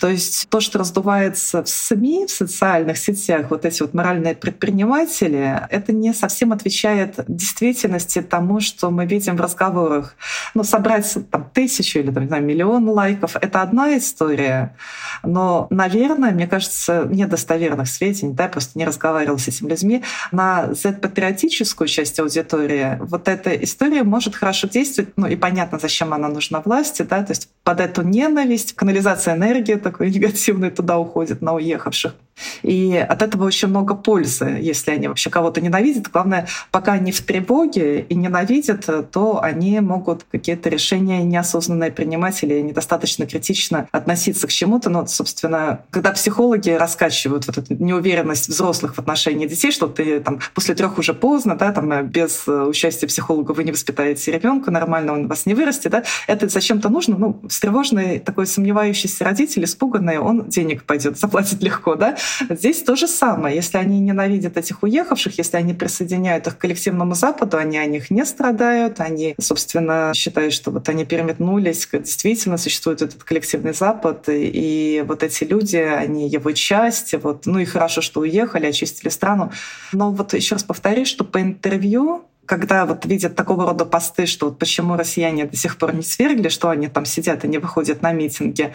То есть то, что раздувается в СМИ, в социальных сетях, вот эти вот моральные предприниматели, это не совсем отвечает действительности тому, что мы видим в разговорах. Ну, собрать там тысячу или там, не знаю, миллион лайков — это одна история. Но, наверное, мне кажется, недостоверных сведений, да, я просто не разговаривала с этими людьми, на Z-патриотическую часть аудитории вот эта история может хорошо действовать, ну и понятно, зачем она нужна власти, да, то есть под эту ненависть, канализация энергии такой негативной туда уходит на уехавших. И от этого очень много пользы, если они вообще кого-то ненавидят. Главное, пока они в тревоге и ненавидят, то они могут какие-то решения неосознанные принимать или недостаточно критично относиться к чему-то. Но, собственно, когда психологи раскачивают вот эту неуверенность взрослых в отношении детей, что ты там после трех уже поздно, да, там без участия психолога вы не воспитаете ребенка, нормально он вас не вырастет, да, это зачем-то нужно. Ну, встревоженный такой сомневающийся родитель, испуганный, он денег пойдет заплатить легко, да, Здесь то же самое. Если они ненавидят этих уехавших, если они присоединяют их к коллективному Западу, они о них не страдают, они, собственно, считают, что вот они переметнулись, действительно существует этот коллективный Запад, и вот эти люди, они его часть, вот, ну и хорошо, что уехали, очистили страну. Но вот еще раз повторюсь, что по интервью когда вот видят такого рода посты, что вот почему россияне до сих пор не свергли, что они там сидят и не выходят на митинги,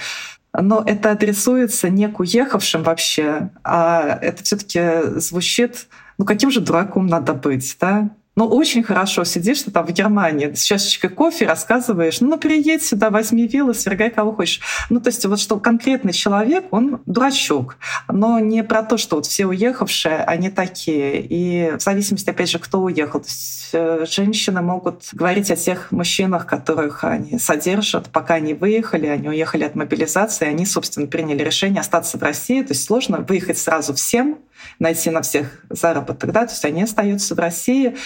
но это адресуется не к уехавшим вообще, а это все таки звучит, ну каким же дураком надо быть, да? Ну, очень хорошо сидишь ты там в Германии, с чашечкой кофе рассказываешь, ну, приедь сюда, возьми виллы, свергай кого хочешь. Ну, то есть вот что конкретный человек, он дурачок, но не про то, что вот все уехавшие, они такие. И в зависимости, опять же, кто уехал. То есть э, женщины могут говорить о тех мужчинах, которых они содержат, пока они выехали, они уехали от мобилизации, они, собственно, приняли решение остаться в России. То есть сложно выехать сразу всем, найти на всех заработок, да, то есть они остаются в России,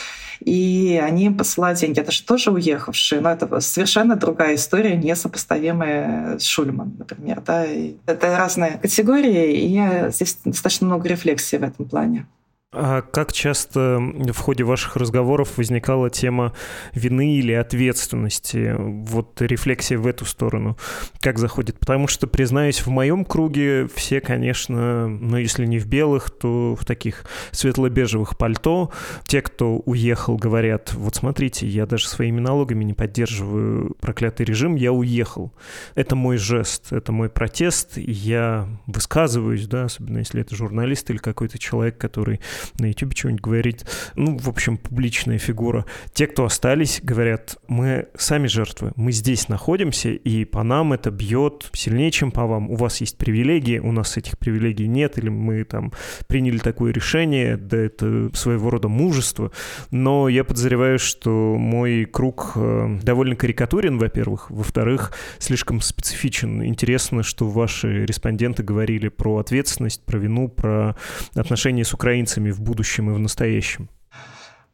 и они им посылают деньги. Это же тоже уехавшие, но это совершенно другая история, несопоставимая с Шульман, например. Да? Это разные категории, и здесь достаточно много рефлексии в этом плане. А как часто в ходе ваших разговоров возникала тема вины или ответственности? Вот рефлексия в эту сторону. Как заходит? Потому что, признаюсь, в моем круге все, конечно, ну если не в белых, то в таких светло-бежевых пальто. Те, кто уехал, говорят, вот смотрите, я даже своими налогами не поддерживаю проклятый режим, я уехал. Это мой жест, это мой протест, я высказываюсь, да, особенно если это журналист или какой-то человек, который на YouTube что-нибудь говорить. Ну, в общем, публичная фигура. Те, кто остались, говорят, мы сами жертвы, мы здесь находимся, и по нам это бьет сильнее, чем по вам. У вас есть привилегии, у нас этих привилегий нет, или мы там приняли такое решение, да это своего рода мужество. Но я подозреваю, что мой круг э, довольно карикатурен, во-первых. Во-вторых, слишком специфичен. Интересно, что ваши респонденты говорили про ответственность, про вину, про отношения с украинцами в будущем и в настоящем?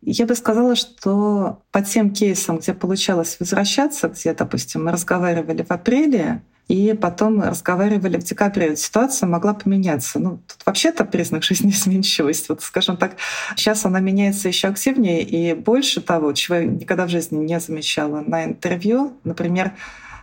Я бы сказала, что по тем кейсам, где получалось возвращаться, где, допустим, мы разговаривали в апреле, и потом разговаривали в декабре. Ситуация могла поменяться. Ну, тут вообще-то признак жизнеизменчивости. [laughs] Вот, скажем так, сейчас она меняется еще активнее и больше того, чего я никогда в жизни не замечала на интервью. Например,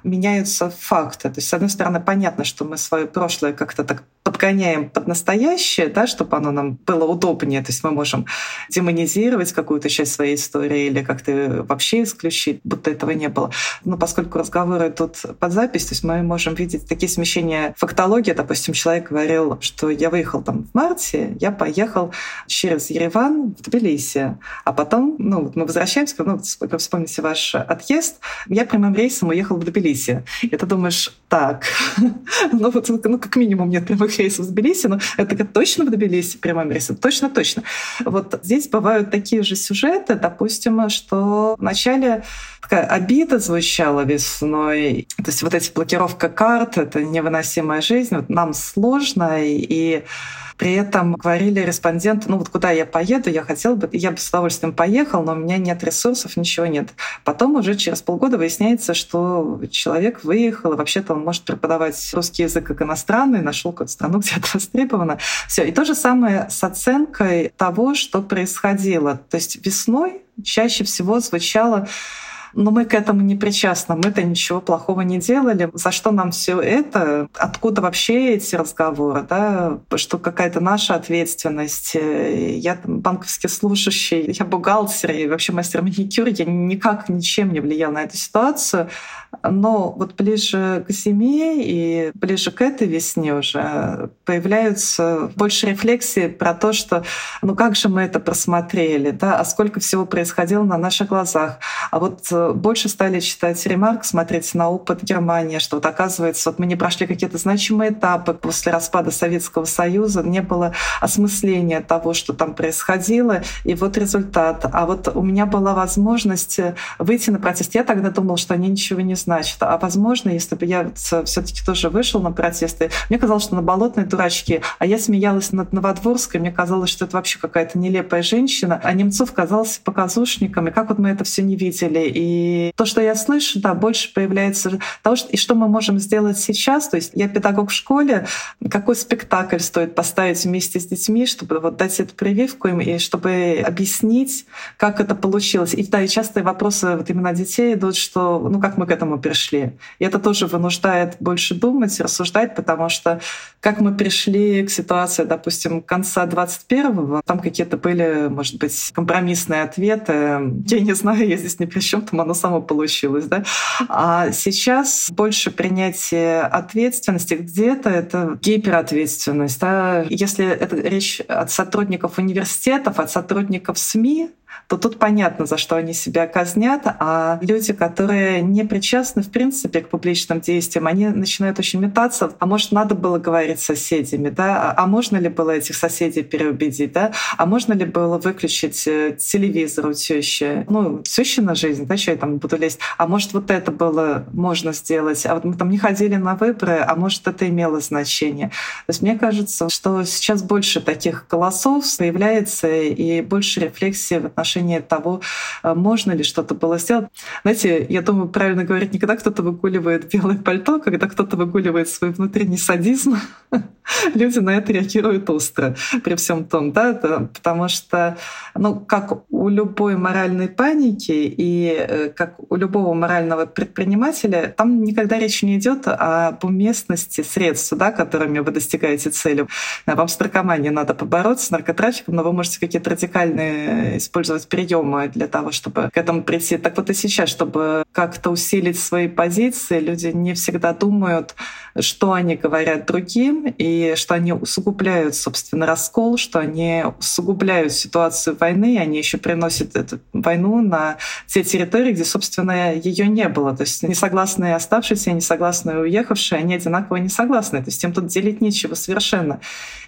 меняются факты. То есть, с одной стороны, понятно, что мы свое прошлое как-то так подгоняем под настоящее, да, чтобы оно нам было удобнее. То есть мы можем демонизировать какую-то часть своей истории или как-то вообще исключить, будто этого не было. Но поскольку разговоры тут под запись, то есть мы можем видеть такие смещения фактологии. Допустим, человек говорил, что я выехал там в марте, я поехал через Ереван в Тбилиси, а потом, ну, мы возвращаемся, ну, вспомните ваш отъезд, я прямым рейсом уехал в Тбилиси. И ты думаешь, так, [laughs] ну вот, ну, как минимум нет прямых рейсов в Тбилиси, но это точно в Тбилиси прямым рейсом? Точно-точно. Вот здесь бывают такие же сюжеты, допустим, что вначале такая обида звучала весной. То есть вот эти блокировка карт, это невыносимая жизнь, вот нам сложно, и при этом говорили респонденты, ну вот куда я поеду, я хотел бы, я бы с удовольствием поехал, но у меня нет ресурсов, ничего нет. Потом уже через полгода выясняется, что человек выехал, и вообще-то он может преподавать русский язык как иностранный, нашел какую-то страну, [laughs] где это востребовано. Все. И то же самое с оценкой того, что происходило. То есть весной чаще всего звучало но мы к этому не причастны, мы-то ничего плохого не делали. За что нам все это? Откуда вообще эти разговоры? Да? Что какая-то наша ответственность? Я там банковский служащий, я бухгалтер и вообще мастер маникюра, я никак ничем не влиял на эту ситуацию. Но вот ближе к зиме и ближе к этой весне уже появляются больше рефлексии про то, что ну как же мы это просмотрели, да, а сколько всего происходило на наших глазах. А вот э, больше стали читать ремарк, смотреть на опыт Германии, что вот оказывается, вот мы не прошли какие-то значимые этапы после распада Советского Союза, не было осмысления того, что там происходило, и вот результат. А вот у меня была возможность выйти на протест. Я тогда думала, что они ничего не значит. А возможно, если бы я все-таки тоже вышел на протесты, мне казалось, что на болотной дурачки, а я смеялась над Новодворской, мне казалось, что это вообще какая-то нелепая женщина, а Немцов казался показушником, и как вот мы это все не видели. И то, что я слышу, да, больше появляется того, что, и что мы можем сделать сейчас. То есть я педагог в школе, какой спектакль стоит поставить вместе с детьми, чтобы вот дать эту прививку им, и чтобы объяснить, как это получилось. И да, и частые вопросы вот именно детей идут, что ну как мы к этому пришли. И это тоже вынуждает больше думать, рассуждать, потому что как мы пришли к ситуации, допустим, конца 21-го, там какие-то были, может быть, компромиссные ответы. Я не знаю, я здесь ни при чем, там оно само получилось. Да? А сейчас больше принятие ответственности где-то это гиперответственность. Да? Если это речь от сотрудников университетов, от сотрудников СМИ, то тут понятно, за что они себя казнят, а люди, которые не причастны, в принципе, к публичным действиям, они начинают очень метаться. А может, надо было говорить с соседями, да? А, а можно ли было этих соседей переубедить, да? А можно ли было выключить э, телевизор у тещи? Ну, тещина жизнь, да, что я там буду лезть? А может, вот это было можно сделать? А вот мы там не ходили на выборы, а может, это имело значение? То есть мне кажется, что сейчас больше таких голосов появляется и больше рефлексии отношении того, э, можно ли что-то было сделать. Знаете, я думаю, правильно говорить, не когда кто-то выгуливает белое пальто, а когда кто-то выгуливает свой внутренний садизм, [laughs] люди на это реагируют остро при всем том, да, потому что, ну, как у любой моральной паники и э, как у любого морального предпринимателя, там никогда речь не идет об уместности средств, да, которыми вы достигаете цели. Вам с наркоманией надо побороться, с наркотрафиком, но вы можете какие-то радикальные использовать использовать приемы для того, чтобы к этому прийти. Так вот и сейчас, чтобы как-то усилить свои позиции, люди не всегда думают, что они говорят другим, и что они усугубляют, собственно, раскол, что они усугубляют ситуацию войны, и они еще приносят эту войну на те территории, где, собственно, ее не было. То есть несогласные оставшиеся, несогласные уехавшие, они одинаково не согласны. То есть им тут делить нечего совершенно.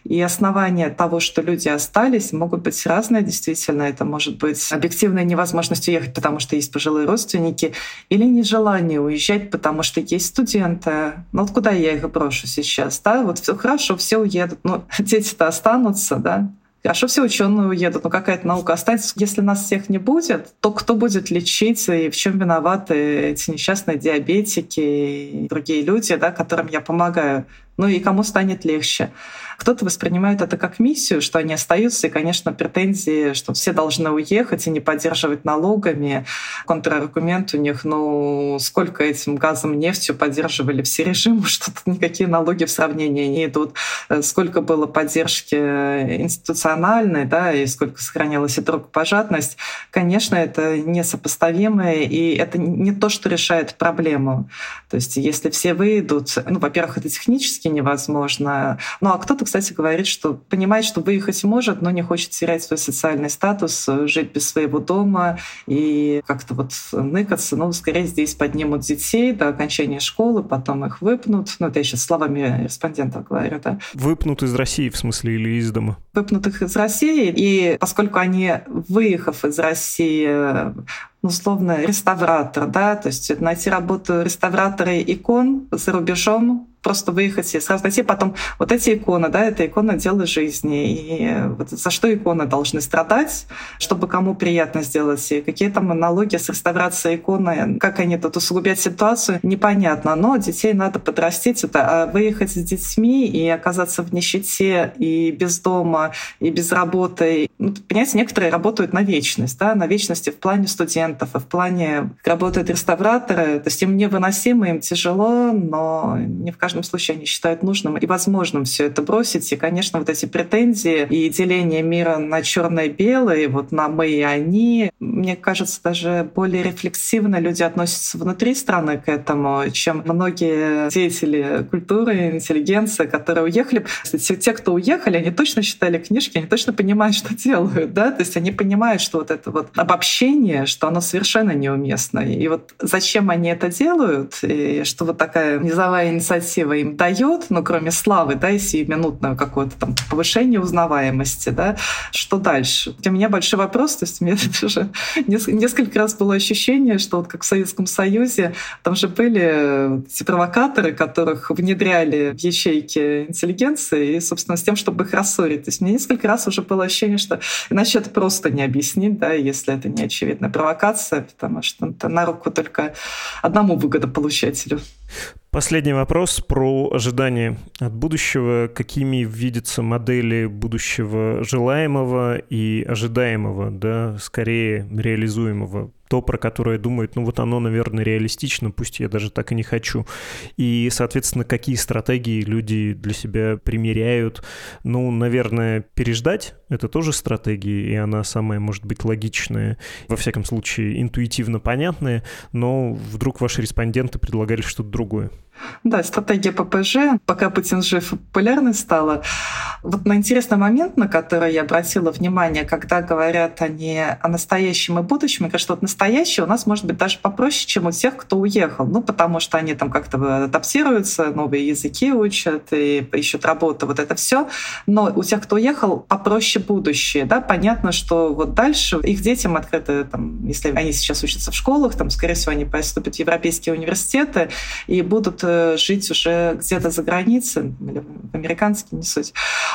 И основания того, что люди остались, могут быть разные, действительно. Это может быть объективная невозможность уехать, потому что есть пожилые родственники, или нежелание уезжать, потому что есть студенты. Ну вот куда я их брошу сейчас? Да? Вот все хорошо, все уедут, но [laughs] дети-то останутся, да? Хорошо, все ученые уедут, но какая-то наука останется. Если нас всех не будет, то кто будет лечить и в чем виноваты эти несчастные диабетики и другие люди, да, которым я помогаю? Ну и кому станет легче? Кто-то воспринимает это как миссию, что они остаются, и, конечно, претензии, что все должны уехать и не поддерживать налогами. Контраргумент у них, ну, сколько этим газом, нефтью поддерживали все режимы, [laughs] что тут никакие налоги в сравнении не идут. Э, сколько было поддержки институциональной, да, и сколько сохранилась и рукопожатность. Конечно, это несопоставимое, и это не то, что решает проблему. То есть если все выйдут, ну, во-первых, это технически невозможно, ну, а кто-то кстати, говорит, что понимает, что выехать может, но не хочет терять свой социальный статус, жить без своего дома и как-то вот ныкаться. Ну, скорее здесь поднимут детей до окончания школы, потом их выпнут. Ну, это я сейчас словами респондентов говорю, да. Выпнут из России, в смысле, или из дома? Выпнут их из России, и поскольку они, выехав из России, условно реставратор, да, то есть найти работу реставратора икон за рубежом просто выехать и сразу найти потом вот эти иконы, да, это икона дела жизни. И вот за что иконы должны страдать, чтобы кому приятно сделать, и какие там аналогии с реставрацией иконы, как они тут усугубят ситуацию, непонятно. Но детей надо подрастить, это а выехать с детьми и оказаться в нищете, и без дома, и без работы. Ну, понимаете, некоторые работают на вечность, да, на вечности в плане студентов, и в плане работают реставраторы, то есть им невыносимо, им тяжело, но не в каждом случае они считают нужным и возможным все это бросить. И, конечно, вот эти претензии и деление мира на черное и белое, вот на мы и они, мне кажется, даже более рефлексивно люди относятся внутри страны к этому, чем многие деятели культуры, интеллигенция, которые уехали. Те, кто уехали, они точно читали книжки, они точно понимают, [laughs] что делают, да, то есть они понимают, что вот это вот обобщение, что оно совершенно неуместно. И вот зачем они это делают, и что вот такая низовая инициатива им дает, ну, кроме славы, да, и сиюминутного какого-то там повышения узнаваемости, да, что дальше? Для меня большой вопрос, то есть у меня [laughs] уже несколько раз было ощущение, что вот как в Советском Союзе, там же были эти провокаторы, которых внедряли в ячейки интеллигенции, и, собственно, с тем, чтобы их рассорить. То есть мне несколько раз уже было ощущение, что иначе это просто не объяснить, да, если это не очевидная провокация, потому что это на руку только одному выгодополучателю. Последний вопрос про ожидания от будущего. Какими видятся модели будущего желаемого и ожидаемого, да, скорее реализуемого? то, про которое думают, ну вот оно, наверное, реалистично, пусть я даже так и не хочу. И, соответственно, какие стратегии люди для себя примеряют. Ну, наверное, переждать — это тоже стратегия, и она самая, может быть, логичная, во всяком случае, интуитивно понятная, но вдруг ваши респонденты предлагали что-то другое. Да, стратегия ППЖ, пока Путин жив, популярной стала. Вот на интересный момент, на который я обратила внимание, когда говорят они о настоящем и будущем, мне кажется, вот настоящее у нас может быть даже попроще, чем у тех, кто уехал. Ну, потому что они там как-то адаптируются, новые языки учат и ищут работу, вот это все. Но у тех, кто уехал, попроще будущее. Да? Понятно, что вот дальше их детям открыты, там, если они сейчас учатся в школах, там, скорее всего, они поступят в европейские университеты и будут жить уже где-то за границей, или в американский, не суть.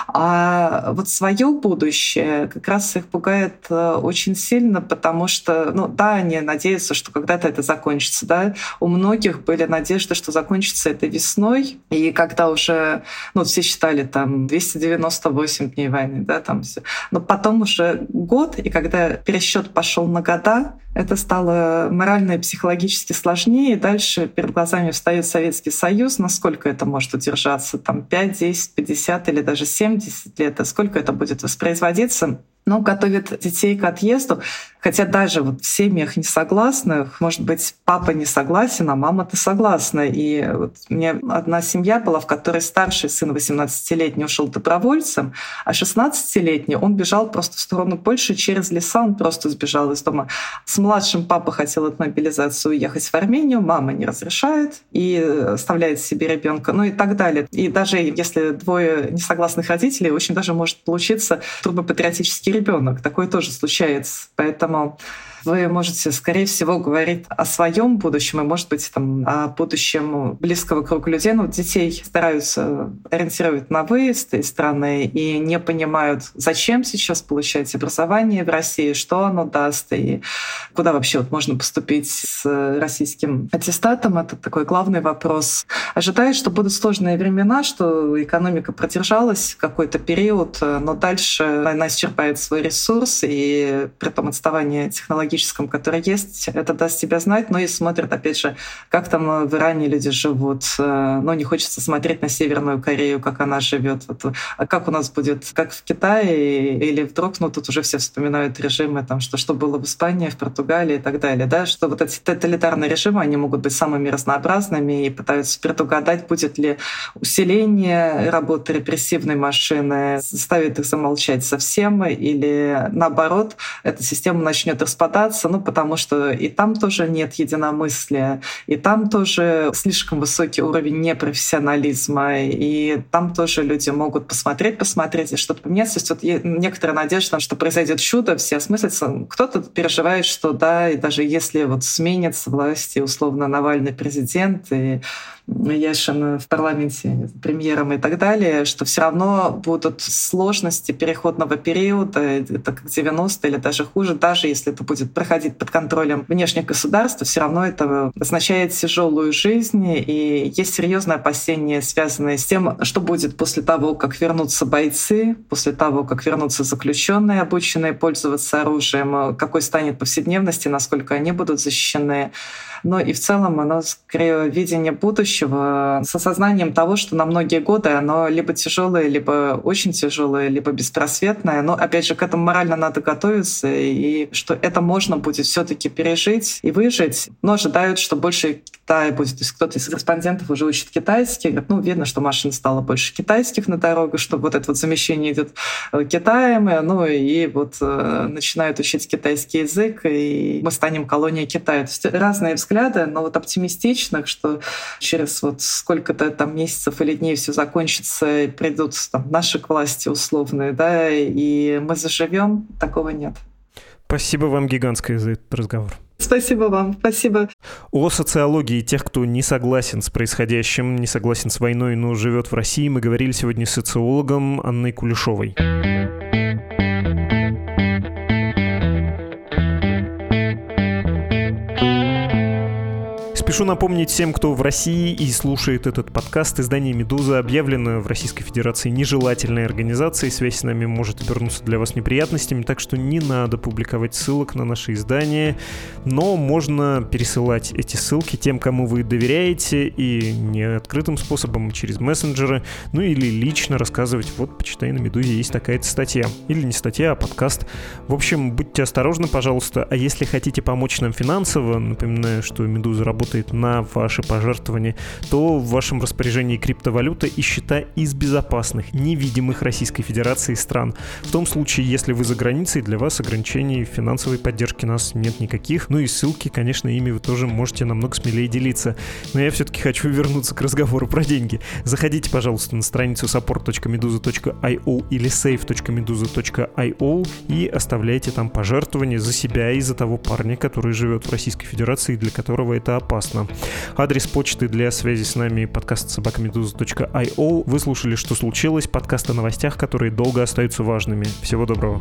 А вот свое будущее как раз их пугает э, очень сильно, потому что, ну да, они надеются, что когда-то это закончится, да. У многих были надежды, что закончится это весной, и когда уже, ну, все считали там 298 дней войны, да, там все. Но потом уже год, и когда пересчет пошел на года, это стало морально и психологически сложнее, дальше перед глазами встает Советский Союз, насколько это может удержаться, там 5, 10, 50 или даже 70 лет, а сколько это будет воспроизводиться но готовят детей к отъезду. Хотя даже вот в семьях несогласных, может быть, папа не согласен, а мама-то согласна. И вот у меня одна семья была, в которой старший сын 18-летний ушел добровольцем, а 16-летний он бежал просто в сторону Польши через леса, он просто сбежал из дома. С младшим папа хотел от мобилизации уехать в Армению, мама не разрешает и оставляет себе ребенка, ну и так далее. И даже если двое несогласных родителей, очень даже может получиться турбопатриотический ребенок. Такое тоже случается. Поэтому вы можете, скорее всего, говорить о своем будущем и, может быть, там, о будущем близкого круга людей. Ну, детей стараются ориентировать на выезд из страны и не понимают, зачем сейчас получать образование в России, что оно даст и куда вообще вот можно поступить с российским аттестатом. Это такой главный вопрос. Ожидаю, что будут сложные времена, что экономика продержалась какой-то период, но дальше она исчерпает свой ресурс, и при том отставание технологий технологическом, которое есть, это даст себя знать, но и смотрят, опять же, как там в Иране люди живут. Э, но не хочется смотреть на Северную Корею, как она живет. Вот, а как у нас будет, как в Китае, или вдруг, ну, тут уже все вспоминают режимы, там, что, что было в Испании, в Португалии и так далее, да, что вот эти тоталитарные режимы, они могут быть самыми разнообразными и пытаются предугадать, будет ли усиление работы репрессивной машины, заставит их замолчать совсем, или наоборот, эта система начнет распадаться пытаться, ну, потому что и там тоже нет единомыслия, и там тоже слишком высокий уровень непрофессионализма, и там тоже люди могут посмотреть, посмотреть и что-то поменяться. То есть вот некоторая надежда, что произойдет чудо, все осмыслятся. Кто-то переживает, что да, и даже если вот сменится власть, и условно Навальный президент, и Яшин в парламенте премьером и так далее, что все равно будут сложности переходного периода, это как 90 или даже хуже, даже если это будет проходить под контролем внешних государств, все равно это означает тяжелую жизнь, и есть серьезные опасения, связанные с тем, что будет после того, как вернутся бойцы, после того, как вернутся заключенные, обученные пользоваться оружием, какой станет повседневности, насколько они будут защищены но и в целом оно скорее видение будущего с осознанием того, что на многие годы оно либо тяжелое, либо очень тяжелое, либо беспросветное. Но опять же к этому морально надо готовиться, и что это можно будет все-таки пережить и выжить. Но ожидают, что больше Китая будет. То есть кто-то из респондентов уже учит китайский. Ну, видно, что машин стало больше китайских на дорогах, что вот это вот замещение идет э, Китаем, ну и вот э, начинают учить китайский язык, и мы станем колонией Китая. То есть разные взгляды, но вот оптимистичных, что через вот сколько-то там месяцев или дней все закончится, и придут там наши к власти условные, да, и мы заживем, такого нет. Спасибо вам гигантское за этот разговор. Спасибо вам, спасибо. О социологии тех, кто не согласен с происходящим, не согласен с войной, но живет в России, мы говорили сегодня с социологом Анной Кулешовой. Спешу напомнить всем, кто в России и слушает этот подкаст, издание «Медуза» объявлено в Российской Федерации нежелательной организацией. Связь с нами может обернуться для вас неприятностями, так что не надо публиковать ссылок на наше издание, но можно пересылать эти ссылки тем, кому вы доверяете, и не открытым способом, через мессенджеры, ну или лично рассказывать, вот, почитай на «Медузе» есть такая-то статья. Или не статья, а подкаст. В общем, будьте осторожны, пожалуйста, а если хотите помочь нам финансово, напоминаю, что «Медуза» работает работает на ваши пожертвования, то в вашем распоряжении криптовалюта и счета из безопасных, невидимых Российской Федерации стран. В том случае, если вы за границей, для вас ограничений финансовой поддержки нас нет никаких. Ну и ссылки, конечно, ими вы тоже можете намного смелее делиться. Но я все-таки хочу вернуться к разговору про деньги. Заходите, пожалуйста, на страницу support.meduza.io или save.meduza.io и оставляйте там пожертвования за себя и за того парня, который живет в Российской Федерации, для которого это опасно прекрасно. Адрес почты для связи с нами подкаст собакамедуза.io. Вы слушали «Что случилось?» Подкаст о новостях, которые долго остаются важными. Всего доброго.